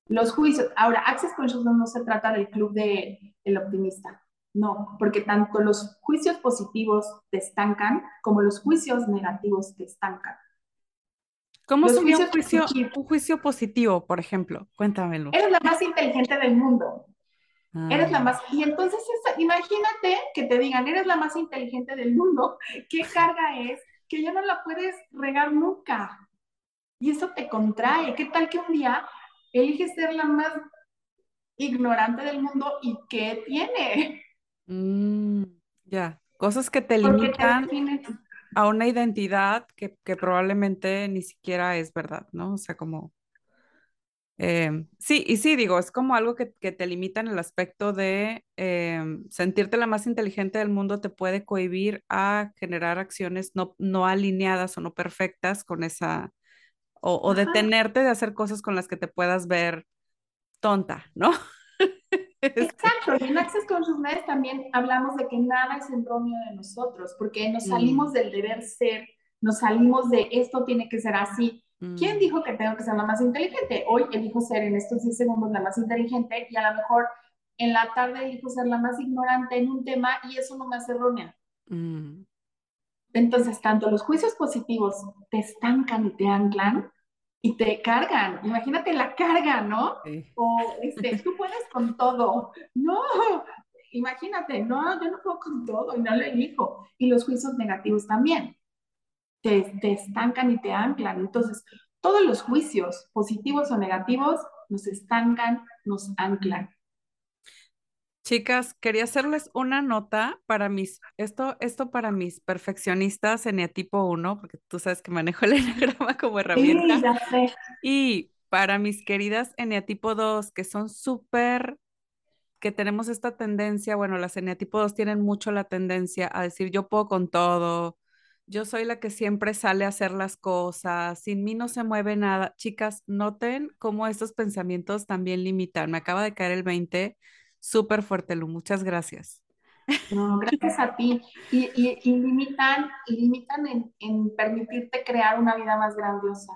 los juicios, ahora, Access Consciousness no se trata del club del el optimista, no, porque tanto los juicios positivos te estancan como los juicios negativos te estancan. ¿Cómo es un juicio, un juicio positivo, por ejemplo? Cuéntamelo. Eres la más inteligente del mundo. Eres la ah. más... Y entonces, imagínate que te digan, eres la más inteligente del mundo. ¿Qué carga es? Que ya no la puedes regar nunca. Y eso te contrae. ¿Qué tal que un día elige ser la más ignorante del mundo y ¿qué tiene? Mm, ya, cosas que te limitan a una identidad que, probablemente ni siquiera es verdad, ¿no? O sea, como... Em, sí, y sí, digo, es como algo que, te limita en el aspecto de em, sentirte la más inteligente del mundo te puede cohibir a generar acciones no, no alineadas o no perfectas con esa, o, detenerte de hacer cosas con las que te puedas ver tonta, ¿no? Exacto, y en Access Consciousness también hablamos de que nada es erróneo de nosotros, porque nos salimos mm. del deber ser, nos salimos de esto tiene que ser así. ¿Quién mm. dijo que tengo que ser la más inteligente? Hoy elijo ser en estos 10 segundos la más inteligente y a lo mejor en la tarde elijo ser la más ignorante en un tema y eso no me hace errónea. Mm. Entonces, tanto los juicios positivos te estancan y te anclan, y te cargan. Imagínate la carga, ¿no? O este, tú puedes con todo. No, imagínate, no, yo no puedo con todo y no lo elijo. Y los juicios negativos también. Te, te estancan y te anclan. Entonces, todos los juicios, positivos o negativos, nos estancan, nos anclan. Chicas, quería hacerles una nota para mis, esto, esto para mis perfeccionistas eneatipo 1, porque tú sabes que manejo el eneagrama como herramienta. Sí, ya sé. Y para mis queridas eneatipo 2, que son súper, que tenemos esta tendencia, bueno, las eneatipo 2 tienen mucho la tendencia a decir yo puedo con todo, yo soy la que siempre sale a hacer las cosas, sin mí no se mueve nada. Chicas, noten cómo estos pensamientos también limitan. Me acaba de caer el 20 Súper fuerte, Lu. Muchas gracias. No, gracias a ti. Y, y, limitan, limitan en, en, permitirte crear una vida más grandiosa.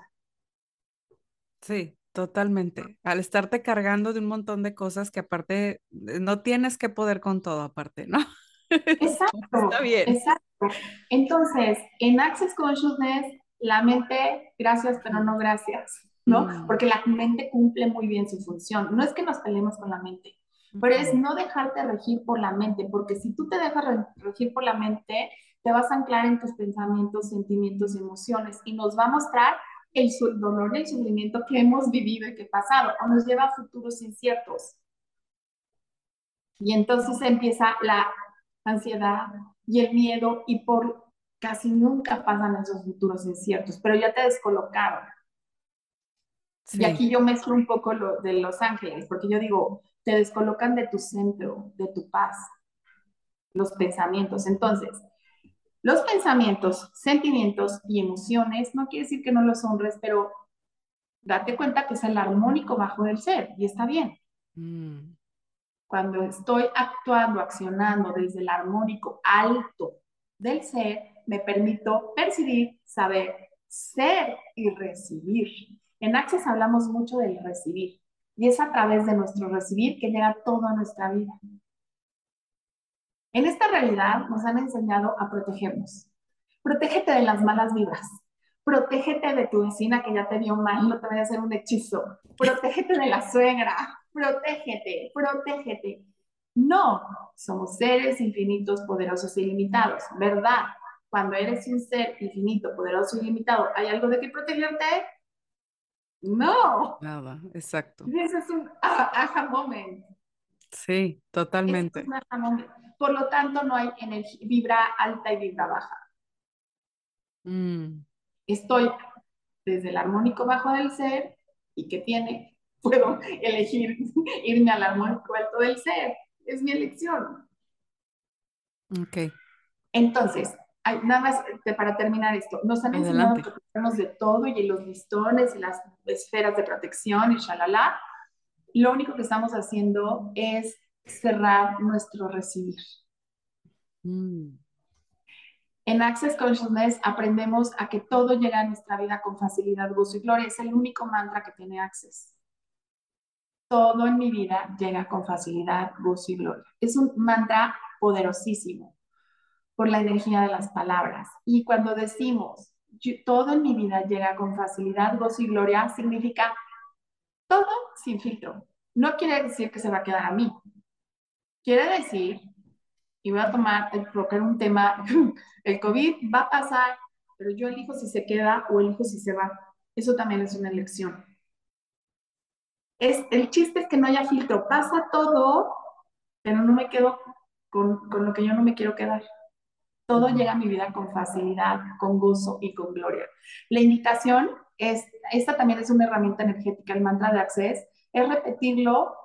Sí, totalmente. Al estarte cargando de un montón de cosas que aparte eh, no tienes que poder con todo aparte, ¿no? Exacto. Está bien. Exacto. Entonces, en Access Consciousness, la mente, gracias, pero no gracias, ¿no? Mm. Porque la mente cumple muy bien su función. No es que nos peleemos con la mente, pero es no dejarte regir por la mente, porque si tú te dejas regir por la mente, te vas a anclar en tus pensamientos, sentimientos y emociones y nos va a mostrar el dolor y el sufrimiento que hemos vivido y que pasado, o nos lleva a futuros inciertos. Y entonces empieza la ansiedad y el miedo y por casi nunca pasan esos futuros inciertos, pero ya te descolocaron. Y aquí yo mezclo un poco lo de Los Ángeles, porque yo digo, te descolocan de tu centro, de tu paz, los pensamientos. Entonces, los pensamientos, sentimientos y emociones no quiere decir que no los honres, pero date cuenta que es el armónico bajo del ser y está bien. Mm. Cuando estoy actuando, accionando desde el armónico alto del ser, me permito percibir, saber, ser y recibir. En Access hablamos mucho del recibir. Y es a través de nuestro recibir que llega toda nuestra vida. En esta realidad nos han enseñado a protegernos. Protégete de las malas vibras. Protégete de tu vecina que ya te dio mal, no te vaya a hacer un hechizo. Protégete de la suegra. Protégete, protégete. No, somos seres infinitos, poderosos y limitados, ¿verdad? Cuando eres un ser infinito, poderoso y limitado, ¿hay algo de qué protegerte? No. Nada, exacto. Ese es un aha moment. Sí, totalmente. Por lo tanto, no hay energía, vibra alta y vibra baja. Mm. Estoy desde el armónico bajo del ser y que tiene, puedo elegir irme al armónico alto del ser. Es mi elección. Ok. Entonces, nada más para terminar esto, nos han enseñado a protegernos de todo y los listones y las esferas de protección y shalala. Lo único que estamos haciendo es cerrar nuestro recibir. Mm. En Access Consciousness aprendemos a que todo llega a nuestra vida con facilidad, gozo y gloria. Es el único mantra que tiene Access. Todo en mi vida llega con facilidad, gozo y gloria. Es un mantra poderosísimo por la energía de las palabras. Y cuando decimos, todo en mi vida llega con facilidad, gozo y gloria, significa todo sin filtro. No quiere decir que se va a quedar a mí. Quiere decir, y voy a tomar, el un tema, el COVID va a pasar, pero yo elijo si se queda o elijo si se va. Eso también es una elección. Es, el chiste es que no haya filtro. Pasa todo, pero no me quedo con, con lo que yo no me quiero quedar. Todo llega a mi vida con facilidad, con gozo y con gloria. La invitación es, esta también es una herramienta energética, el mantra de Access, es repetirlo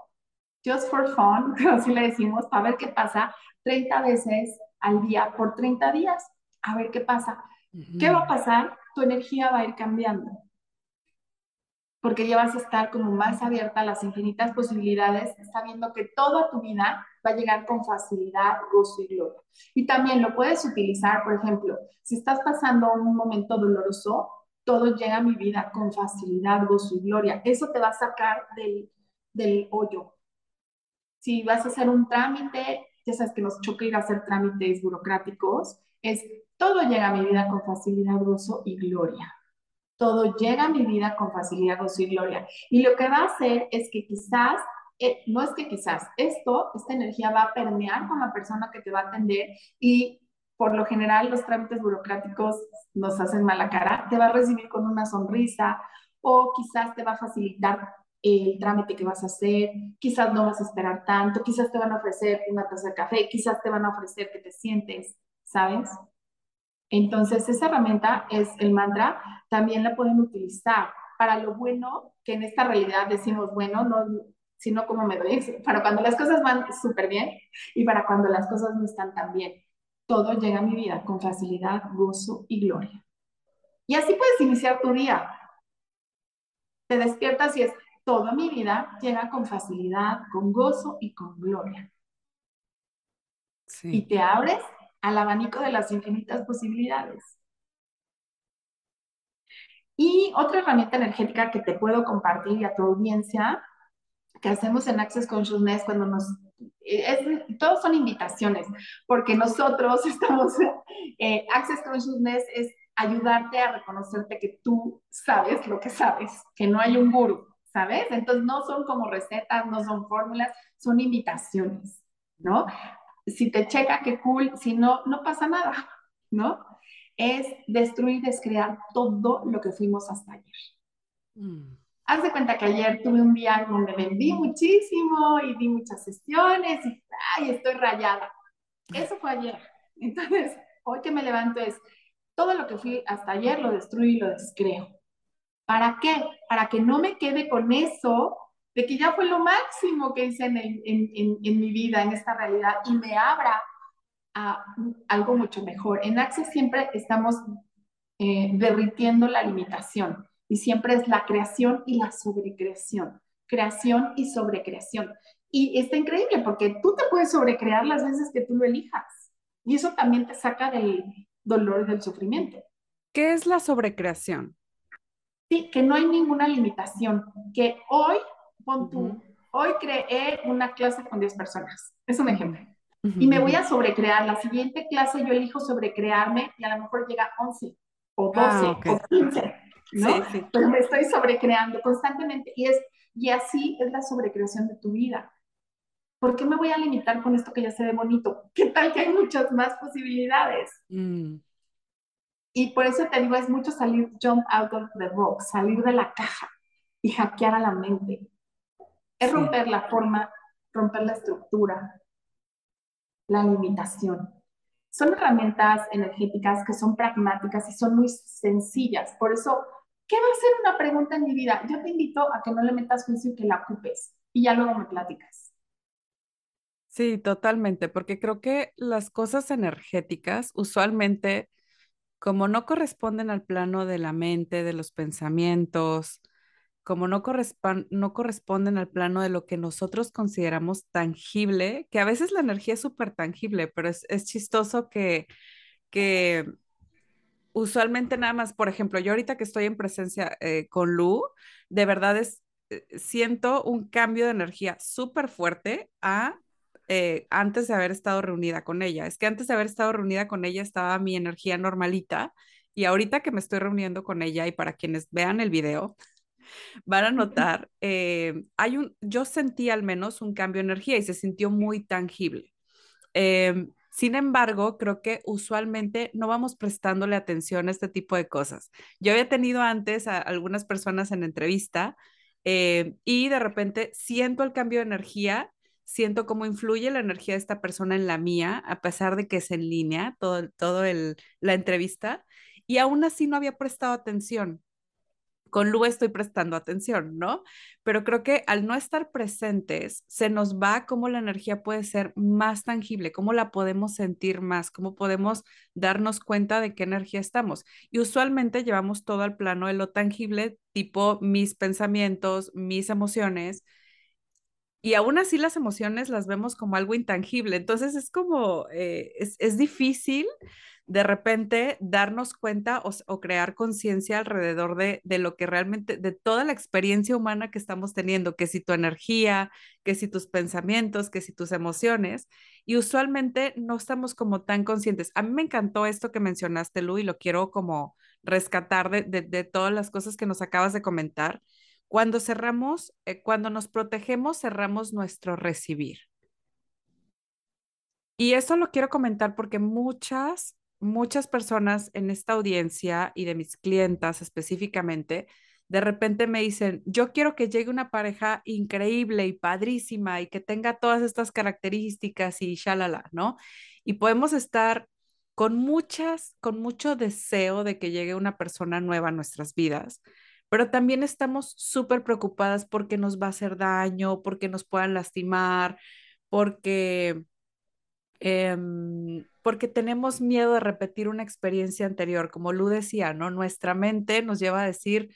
just for fun, así le decimos, para ver qué pasa 30 veces al día por 30 días, a ver qué pasa. ¿Qué va a pasar? Tu energía va a ir cambiando. porque ya vas a estar como más abierta a las infinitas posibilidades, sabiendo que toda tu vida va a llegar con facilidad, gozo y gloria. Y también lo puedes utilizar, por ejemplo, si estás pasando un momento doloroso, todo llega a mi vida con facilidad, gozo y gloria. Eso te va a sacar del, del hoyo. Si vas a hacer un trámite, ya sabes que nos choca ir a hacer trámites burocráticos, es todo llega a mi vida con facilidad, gozo y gloria todo llega a mi vida con facilidad, gozo y gloria. Y lo que va a hacer es que quizás, eh, no es que quizás, esto, esta energía va a permear con la persona que te va a atender y por lo general los trámites burocráticos nos hacen mala cara, te va a recibir con una sonrisa o quizás te va a facilitar el trámite que vas a hacer, quizás no vas a esperar tanto, quizás te van a ofrecer una taza de café, quizás te van a ofrecer que te sientes, ¿sabes? Entonces, esa herramienta es el mantra, también la pueden utilizar para lo bueno, que en esta realidad decimos bueno, no, sino como me doy, para cuando las cosas van súper bien y para cuando las cosas no están tan bien. Todo llega a mi vida con facilidad, gozo y gloria. Y así puedes iniciar tu día. Te despiertas y es, toda mi vida llega con facilidad, con gozo y con gloria. Y te abres al abanico de las infinitas posibilidades. Y otra herramienta energética que te puedo compartir a tu audiencia, que hacemos en Access Consciousness cuando nos... Es, todos son invitaciones, porque nosotros estamos... Eh, Access Consciousness es ayudarte a reconocerte que tú sabes lo que sabes, que no hay un guru, ¿sabes? Entonces no son como recetas, no son fórmulas, son invitaciones, ¿no? si te checa, qué cool, si no, no pasa nada, ¿no? Es destruir, descrear todo lo que fuimos hasta ayer. Mm. Haz de cuenta que ayer tuve un día donde vendí muchísimo y di muchas sesiones y ay, estoy rayada. Eso fue ayer. Entonces, hoy que me levanto es todo lo que fui hasta ayer lo destruyo y lo descreo. ¿Para qué? Para que no me quede con eso de que ya fue lo máximo que hice en, mi vida, en esta realidad, y me abra a algo mucho mejor. En Access siempre estamos eh, derritiendo la limitación y siempre es la creación y la sobrecreación, creación y sobrecreación. Y está increíble porque tú te puedes sobrecrear las veces que tú lo elijas y eso también te saca del dolor y del sufrimiento. ¿Qué es la sobrecreación? Sí, que no hay ninguna limitación, que hoy Pon hoy creé una clase con 10 personas, es un ejemplo. Y me voy a sobrecrear. La siguiente clase yo elijo sobrecrearme y a lo mejor llega 11 o 12 ah, o 15, ¿no? Sí, sí. Pero me estoy sobrecreando constantemente y, es, y así es la sobrecreación de tu vida. ¿Por qué me voy a limitar con esto que ya se ve bonito? ¿Qué tal que hay muchas más posibilidades? Mm. Y por eso te digo, es mucho salir, jump out of the box, salir de la caja y hackear a la mente. Es romper la forma, romper la estructura, la limitación. Son herramientas energéticas que son pragmáticas y son muy sencillas. Por eso, ¿qué va a ser una pregunta en mi vida? Yo te invito a que no le metas juicio y que la ocupes y ya luego me platicas. Sí, totalmente, porque creo que las cosas energéticas usualmente, como no corresponden al plano de la mente, de los pensamientos, como no, no corresponden al plano de lo que nosotros consideramos tangible, que a veces la energía es súper tangible, pero es, chistoso que, que usualmente nada más, por ejemplo, yo ahorita que estoy en presencia eh, con Lu, de verdad es, eh, siento un cambio de energía súper fuerte a eh, antes de haber estado reunida con ella. Es que antes de haber estado reunida con ella estaba mi energía normalita y ahorita que me estoy reuniendo con ella y para quienes vean el video, van a notar, eh, hay un, yo sentí al menos un cambio de energía y se sintió muy tangible. Em, sin embargo, creo que usualmente no vamos prestándole atención a este tipo de cosas. Yo había tenido antes a algunas personas en entrevista eh, y de repente siento el cambio de energía, siento cómo influye la energía de esta persona en la mía, a pesar de que es en línea todo, todo el, la entrevista, y aún así no había prestado atención con Lu estoy prestando atención, ¿no? Pero creo que al no estar presentes, se nos va cómo la energía puede ser más tangible, cómo la podemos sentir más, cómo podemos darnos cuenta de qué energía estamos. Y usualmente llevamos todo al plano de lo tangible, tipo mis pensamientos, mis emociones. Y aún así las emociones las vemos como algo intangible. Entonces es como, eh, es, es difícil de repente darnos cuenta o, crear conciencia alrededor de, de, lo que realmente, de toda la experiencia humana que estamos teniendo, que si tu energía, que si tus pensamientos, que si tus emociones, y usualmente no estamos como tan conscientes. A mí me encantó esto que mencionaste, Lu, y lo quiero como rescatar de, de, todas las cosas que nos acabas de comentar. Cuando cerramos, eh, cuando nos protegemos, cerramos nuestro recibir. Y eso lo quiero comentar porque muchas muchas personas en esta audiencia y de mis clientas específicamente, de repente me dicen, yo quiero que llegue una pareja increíble y padrísima y que tenga todas estas características y shalala, ¿no? Y podemos estar con muchas, con mucho deseo de que llegue una persona nueva a nuestras vidas, pero también estamos súper preocupadas porque nos va a hacer daño, porque nos puedan lastimar, porque Em, porque tenemos miedo de repetir una experiencia anterior, como Lu decía, ¿no? Nuestra mente nos lleva a decir,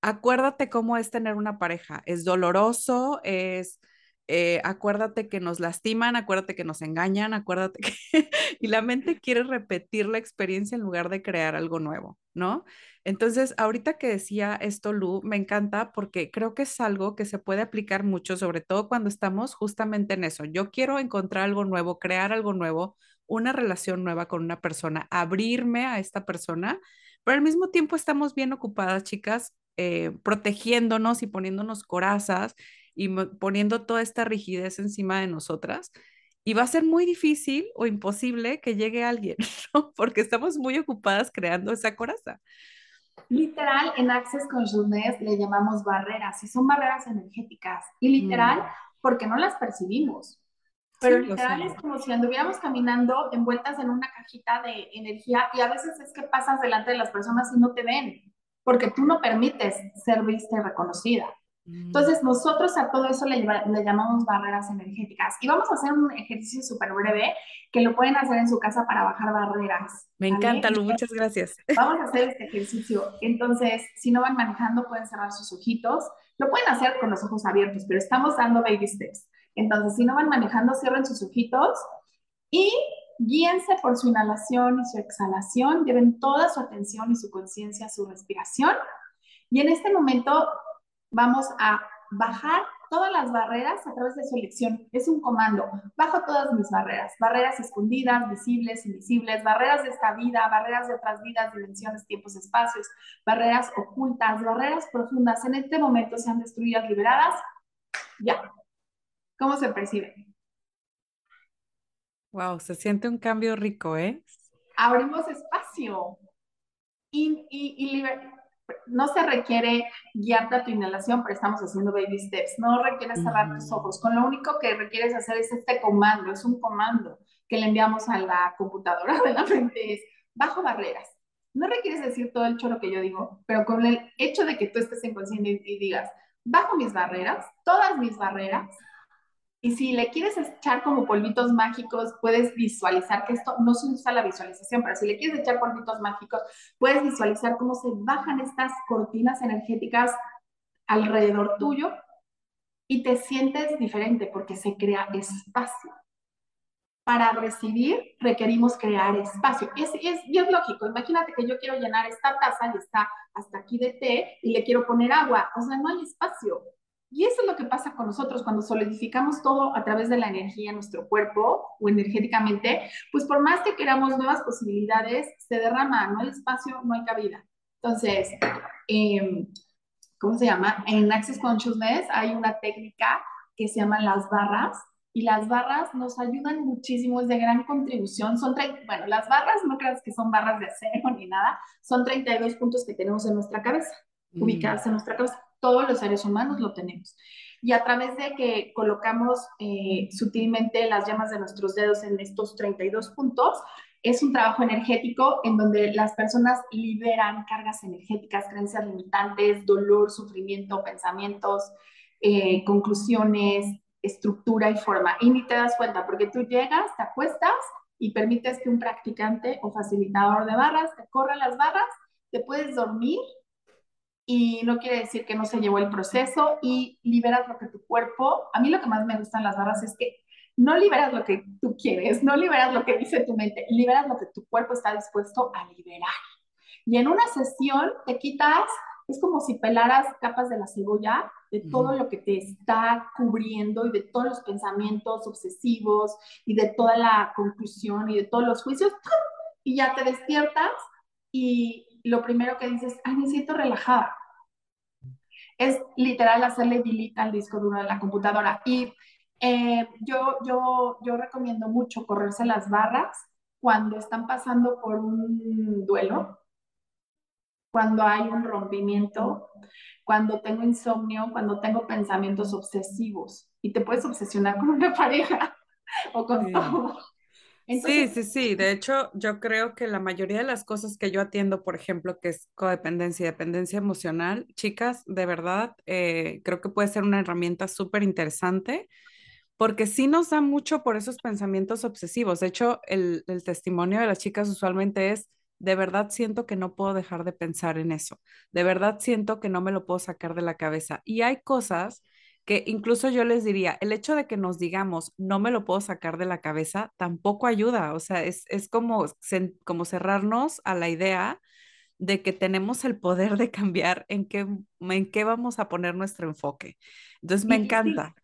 acuérdate cómo es tener una pareja, es doloroso, es, eh, acuérdate que nos lastiman, acuérdate que nos engañan, acuérdate que... y la mente quiere repetir la experiencia en lugar de crear algo nuevo, ¿no? Entonces, ahorita que decía esto, Lu, me encanta porque creo que es algo que se puede aplicar mucho, sobre todo cuando estamos justamente en eso. Yo quiero encontrar algo nuevo, crear algo nuevo, una relación nueva con una persona, abrirme a esta persona, pero al mismo tiempo estamos bien ocupadas, chicas, eh, protegiéndonos y poniéndonos corazas y poniendo toda esta rigidez encima de nosotras. Y va a ser muy difícil o imposible que llegue alguien, ¿no? Porque estamos muy ocupadas creando esa coraza. Literal, en Access Consciousness le llamamos barreras y son barreras energéticas. Y literal, mm. porque no las percibimos. Pero literal es como si anduviéramos caminando envueltas en una cajita de energía y a veces es que pasas delante de las personas y no te ven, porque tú no permites ser vista y reconocida. Entonces, nosotros a todo eso le, le, llamamos barreras energéticas. Y vamos a hacer un ejercicio súper breve que lo pueden hacer en su casa para bajar barreras. Me encanta, Lu, muchas gracias. Vamos a hacer este ejercicio. Entonces, si no van manejando, pueden cerrar sus ojitos. Lo pueden hacer con los ojos abiertos, pero estamos dando baby steps. Entonces, si no van manejando, cierren sus ojitos y guíense por su inhalación y su exhalación. Lleven toda su atención y su conciencia a su respiración. Y en este momento vamos a bajar todas las barreras a través de su elección. Es un comando. Bajo todas mis barreras. Barreras escondidas, visibles, invisibles, barreras de esta vida, barreras de otras vidas, dimensiones, tiempos, espacios, barreras ocultas, barreras profundas. En este momento sean destruidas, liberadas. Ya. ¿Cómo se percibe? Wow, se siente un cambio rico, ¿eh? Abrimos espacio. Y, y, y no se requiere guiarte a tu inhalación, pero estamos haciendo baby steps. No requiere cerrar tus ojos. Con lo único que requieres hacer es este comando. Es un comando que le enviamos a la computadora de la mente. Es bajo barreras. No requieres decir todo el choro que yo digo, pero con el hecho de que tú estés inconsciente y digas, bajo mis barreras, todas mis barreras, y si le quieres echar como polvitos mágicos, puedes visualizar que esto no se usa la visualización, pero si le quieres echar polvitos mágicos, puedes visualizar cómo se bajan estas cortinas energéticas alrededor tuyo y te sientes diferente porque se crea espacio. Para recibir requerimos crear espacio. Es, es, y es lógico, imagínate que yo quiero llenar esta taza y está hasta aquí de té y le quiero poner agua. O sea, no hay espacio y eso es lo que pasa con nosotros cuando solidificamos todo a través de la energía en nuestro cuerpo o energéticamente, pues por más que queramos nuevas posibilidades, se derrama, no hay espacio, no hay cabida. Entonces, em, ¿cómo se llama? En Access Consciousness hay una técnica que se llama las barras y las barras nos ayudan muchísimo, es de gran contribución. Son, bueno, las barras no creas que son barras de acero ni nada, son 32 puntos que tenemos en nuestra cabeza, mm. ubicadas en nuestra cabeza todos los seres humanos lo tenemos. Y a través de que colocamos eh, sutilmente las llamas de nuestros dedos en estos 32 puntos, es un trabajo energético en donde las personas liberan cargas energéticas, creencias limitantes, dolor, sufrimiento, pensamientos, eh, conclusiones, estructura y forma. Y ni te das cuenta porque tú llegas, te acuestas y permites que un practicante o facilitador de barras te corra las barras, te puedes dormir y no quiere decir que no se llevó el proceso y liberas lo que tu cuerpo, a mí lo que más me gustan las barras es que no liberas lo que tú quieres, no liberas lo que dice tu mente, liberas lo que tu cuerpo está dispuesto a liberar. Y en una sesión te quitas, es como si pelaras capas de la cebolla de todo lo que te está cubriendo y de todos los pensamientos obsesivos y de toda la conclusión y de todos los juicios, y ya te despiertas y lo primero que dices, ay, me siento relajada. Es literal hacerle delete al disco duro de la computadora. Y eh, yo, yo, yo recomiendo mucho correrse las barras cuando están pasando por un duelo, cuando hay un rompimiento, cuando tengo insomnio, cuando tengo pensamientos obsesivos. Y te puedes obsesionar con una pareja o con todo. Sí, sí, sí. De hecho, yo creo que la mayoría de las cosas que yo atiendo, por ejemplo, que es codependencia y dependencia emocional, chicas, de verdad, eh, creo que puede ser una herramienta súper interesante porque sí nos da mucho por esos pensamientos obsesivos. De hecho, el, testimonio de las chicas usualmente es, de verdad siento que no puedo dejar de pensar en eso, de verdad siento que no me lo puedo sacar de la cabeza. Y hay cosas que incluso yo les diría, el hecho de que nos digamos, no me lo puedo sacar de la cabeza, tampoco ayuda. O sea, es, como, como cerrarnos a la idea de que tenemos el poder de cambiar en qué, en qué vamos a poner nuestro enfoque. Entonces, me encanta.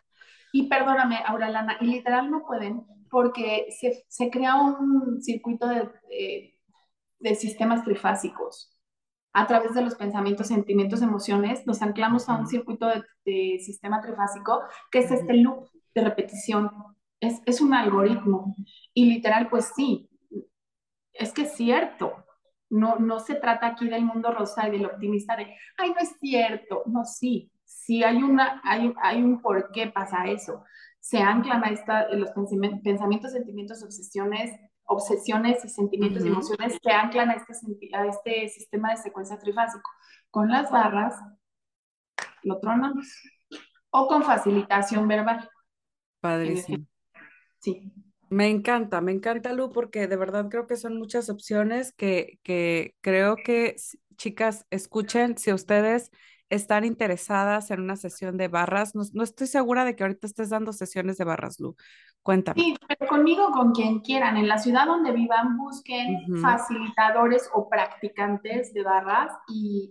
Y perdóname, Auralana, y literal no pueden porque se, se crea un circuito de, de, sistemas trifásicos. A través de los pensamientos, sentimientos, emociones, nos anclamos a un circuito de, sistema trifásico que es este loop de repetición. Es, es un algoritmo. Y literal, pues sí, es que es cierto. No, no se trata aquí del mundo rosa y del optimista de, ay, no es cierto. No, sí, si hay, una, hay, hay un por qué pasa eso. Se anclan a esta, los pensamientos, sentimientos, obsesiones, obsesiones y sentimientos y emociones se anclan a este, a este sistema de secuencia trifásico. Con las barras lo tronamos. O con facilitación verbal. Padrísimo. Sí. Me encanta, me encanta Lu, porque de verdad creo que son muchas opciones que, que creo que, chicas, escuchen, si ustedes están interesadas en una sesión de barras. No, estoy segura de que ahorita estés dando sesiones de barras, Lu. Cuéntame. Sí, pero conmigo, con quien quieran. En la ciudad donde vivan, busquen facilitadores o practicantes de barras y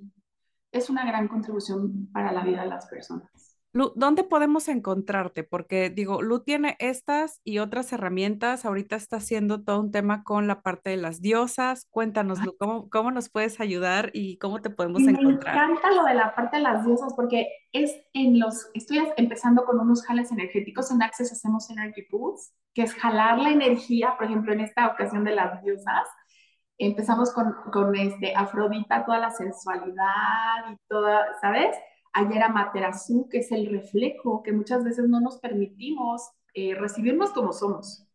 es una gran contribución para la vida de las personas. Lu, ¿dónde podemos encontrarte? Porque digo, Lu tiene estas y otras herramientas. Ahorita está haciendo todo un tema con la parte de las diosas. Cuéntanos, Lu, ¿cómo, cómo nos puedes ayudar y cómo te podemos encontrar? Me encanta lo de la parte de las diosas porque es en los, estoy empezando con unos jales energéticos. En Access hacemos Energy Pools, que es jalar la energía, por ejemplo, en esta ocasión de las diosas. Empezamos con, con este, Afrodita, toda la sensualidad y toda, ¿sabes? Ayer Amaterasu, que es el reflejo, que muchas veces no nos permitimos eh, recibirnos como somos.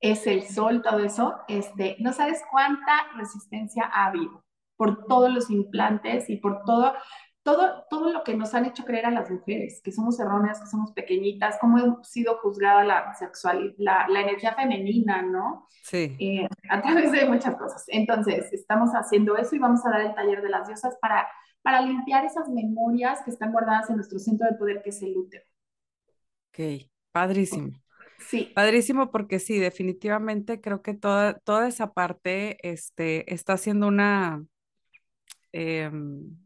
Es el sol, todo eso. Este, no sabes cuánta resistencia ha habido por todos los implantes y por todo, todo, todo lo que nos han hecho creer a las mujeres, que somos erróneas, que somos pequeñitas, cómo hemos sido juzgada la sexualidad, la, la, energía femenina, ¿no? Sí. Eh, a través de muchas cosas. Entonces, estamos haciendo eso y vamos a dar el taller de las diosas para para limpiar esas memorias que están guardadas en nuestro centro de poder, que es el útero. Ok, padrísimo. Sí. Padrísimo porque sí, definitivamente creo que toda, toda esa parte este, está haciendo una... Em,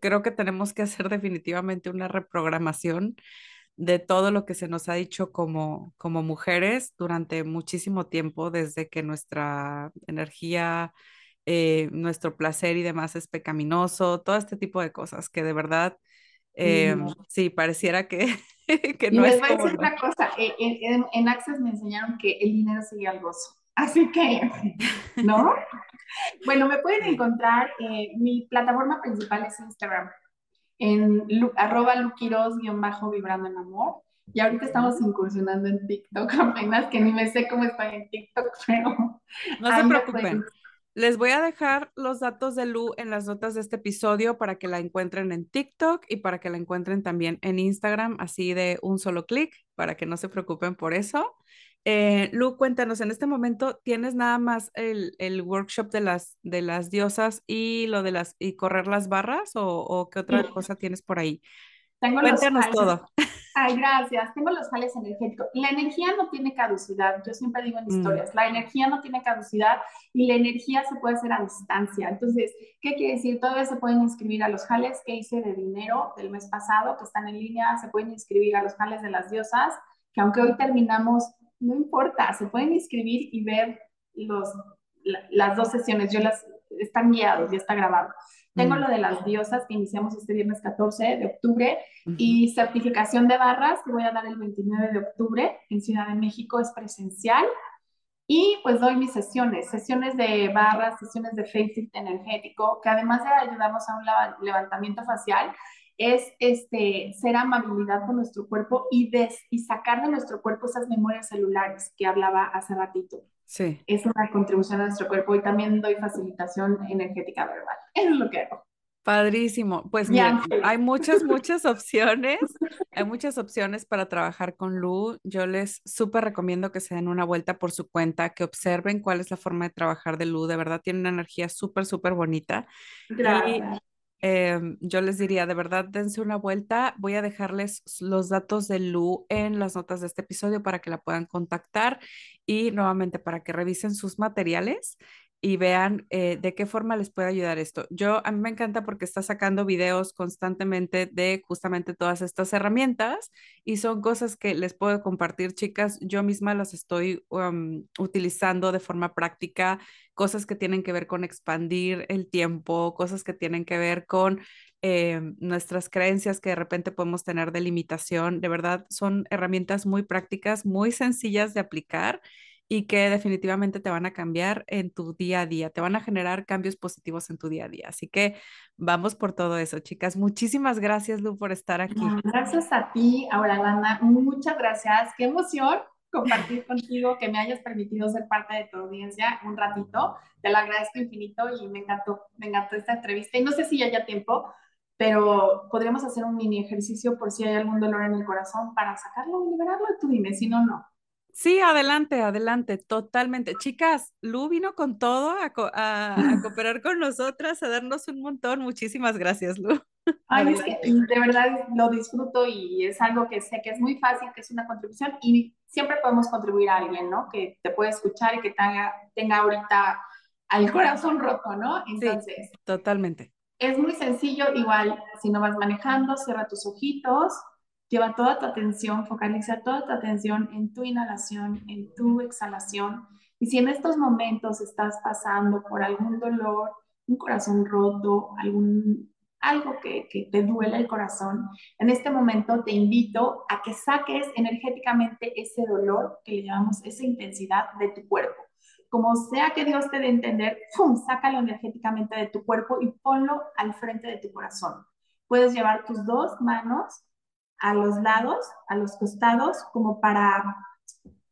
creo que tenemos que hacer definitivamente una reprogramación de todo lo que se nos ha dicho como, como mujeres durante muchísimo tiempo, desde que nuestra energía eh, nuestro placer y demás es pecaminoso, todo este tipo de cosas que de verdad, eh, sí, pareciera que, que no y les voy a decir una cosa, eh, en, en, Access me enseñaron que el dinero sería el gozo, así que, ¿no? bueno, me pueden encontrar, mi plataforma principal es Instagram, en arroba bajo vibrando en amor. Y ahorita estamos incursionando en TikTok apenas, que ni me sé cómo estoy en TikTok, pero... No se preocupen. Les voy a dejar los datos de Lu en las notas de este episodio para que la encuentren en TikTok y para que la encuentren también en Instagram, así de un solo clic, para que no se preocupen por eso. Eh, Lu, cuéntanos, en este momento tienes nada más el, el, workshop de las, de las diosas y lo de las y correr las barras o, o qué otra cosa tienes por ahí. Tengo Cuéntanos todo. Ay, gracias. Tengo los jales energéticos. La energía no tiene caducidad. Yo siempre digo en mm. historias, la energía no tiene caducidad y la energía se puede hacer a distancia. Entonces, ¿qué quiere decir? Todavía se pueden inscribir a los jales que hice de dinero del mes pasado, que están en línea. Se pueden inscribir a los jales de las diosas, que aunque hoy terminamos, no importa, se pueden inscribir y ver los, las dos sesiones. Yo las, están guiados, ya está grabado. Tengo mm. lo de las diosas que iniciamos este viernes 14 de octubre y certificación de barras que voy a dar el 29 de octubre en Ciudad de México, es presencial. Y pues doy mis sesiones, sesiones de barras, sesiones de facelift energético, que además de ayudarnos a un levantamiento facial, es este, ser amabilidad con nuestro cuerpo y, des, y sacar de nuestro cuerpo esas memorias celulares que hablaba hace ratito. Sí. Es una contribución a nuestro cuerpo y también doy facilitación energética verbal. Eso es lo que hago. Padrísimo. Pues mira, hay muchas, muchas opciones. Hay muchas opciones para trabajar con Lu. Yo les súper recomiendo que se den una vuelta por su cuenta, que observen cuál es la forma de trabajar de Lu. De verdad tiene una energía súper, súper bonita. Gracias. Em, yo les diría, de verdad, dense una vuelta. Voy a dejarles los datos de Lu en las notas de este episodio para que la puedan contactar y nuevamente para que revisen sus materiales y vean eh, de qué forma les puede ayudar esto. Yo, a mí me encanta porque está sacando videos constantemente de justamente todas estas herramientas y son cosas que les puedo compartir, chicas. Yo misma las estoy um, utilizando de forma práctica, cosas que tienen que ver con expandir el tiempo, cosas que tienen que ver con eh, nuestras creencias que de repente podemos tener de limitación. De verdad, son herramientas muy prácticas, muy sencillas de aplicar y que definitivamente te van a cambiar en tu día a día, te van a generar cambios positivos en tu día a día. Así que vamos por todo eso, chicas. Muchísimas gracias, Lu, por estar aquí. Gracias a ti, Auralana. Muchas gracias. Qué emoción compartir contigo, que me hayas permitido ser parte de tu audiencia un ratito. Te lo agradezco infinito y me encantó, me encantó esta entrevista. Y no sé si haya tiempo, pero podríamos hacer un mini ejercicio por si hay algún dolor en el corazón para sacarlo y liberarlo. Tú dime, si no, no. Sí, adelante, adelante, totalmente. Chicas, Lu vino con todo a, cooperar con nosotras, a darnos un montón. Muchísimas gracias, Lu. Ay, es que de verdad lo disfruto y es algo que sé que es muy fácil, que es una contribución y siempre podemos contribuir a alguien, ¿no? Que te puede escuchar y que tenga, tenga ahorita al corazón roto, ¿no? Entonces. totalmente. Es muy sencillo, igual, si no vas manejando, cierra tus ojitos, Lleva toda tu atención, focaliza toda tu atención en tu inhalación, en tu exhalación. Y si en estos momentos estás pasando por algún dolor, un corazón roto, algún, algo que, te duele el corazón, en este momento te invito a que saques energéticamente ese dolor que le llamamos esa intensidad de tu cuerpo. Como sea que Dios te dé entender, ¡pum! sácalo energéticamente de tu cuerpo y ponlo al frente de tu corazón. Puedes llevar tus dos manos a los lados, a los costados, como para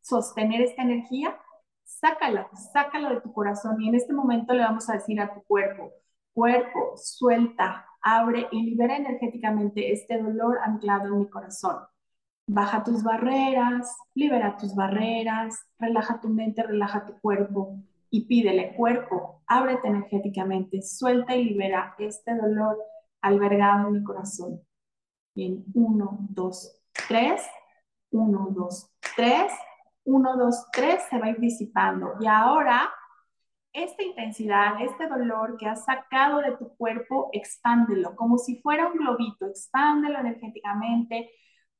sostener esta energía, sácala, sácalo de tu corazón y en este momento le vamos a decir a tu cuerpo, cuerpo, suelta, abre y libera energéticamente este dolor anclado en mi corazón. Baja tus barreras, libera tus barreras, relaja tu mente, relaja tu cuerpo y pídele, cuerpo, ábrete energéticamente, suelta y libera este dolor albergado en mi corazón. Bien, 1, 2, 3, 1, 2, 3, 1, 2, 3, se va a ir disipando. Y ahora, esta intensidad, este dolor que has sacado de tu cuerpo, expándelo, como si fuera un globito, expándelo energéticamente,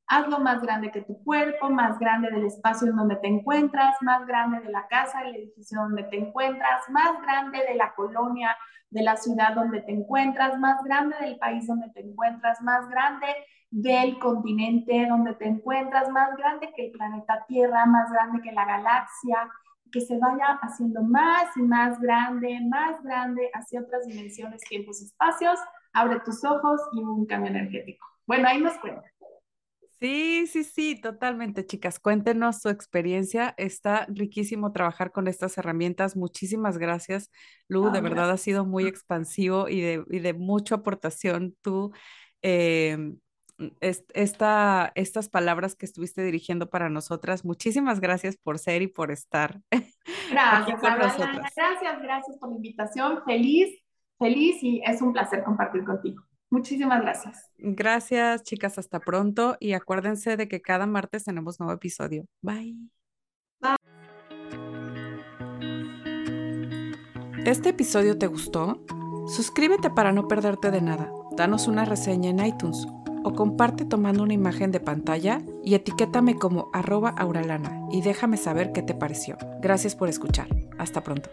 hazlo más grande que tu cuerpo, más grande del espacio en donde te encuentras, más grande de la casa, del edificio donde te encuentras, más grande de la colonia, de la ciudad donde te encuentras, más grande del país donde te encuentras, más grande del continente donde te encuentras, más grande que el planeta Tierra, más grande que la galaxia, que se vaya haciendo más y más grande, más grande hacia otras dimensiones, tiempos, espacios, abre tus ojos y un cambio energético. Bueno, ahí nos cuenta. Sí, sí, sí, totalmente, chicas. Cuéntenos su experiencia. Está riquísimo trabajar con estas herramientas. Muchísimas gracias, Lu. de verdad ha sido muy expansivo y de, y de mucha aportación tú. Em, esta, estas palabras que estuviste dirigiendo para nosotras. Muchísimas gracias por ser y por estar. Gracias, gracias, gracias por la invitación. Feliz, feliz y es un placer compartir contigo. Muchísimas gracias. Gracias, chicas. Hasta pronto. Y acuérdense de que cada martes tenemos nuevo episodio. Bye. Bye. ¿Este episodio te gustó? Suscríbete para no perderte de nada. Danos una reseña en iTunes o comparte tomando una imagen de pantalla y etiquétame como arroba auralana y déjame saber qué te pareció. Gracias por escuchar. Hasta pronto.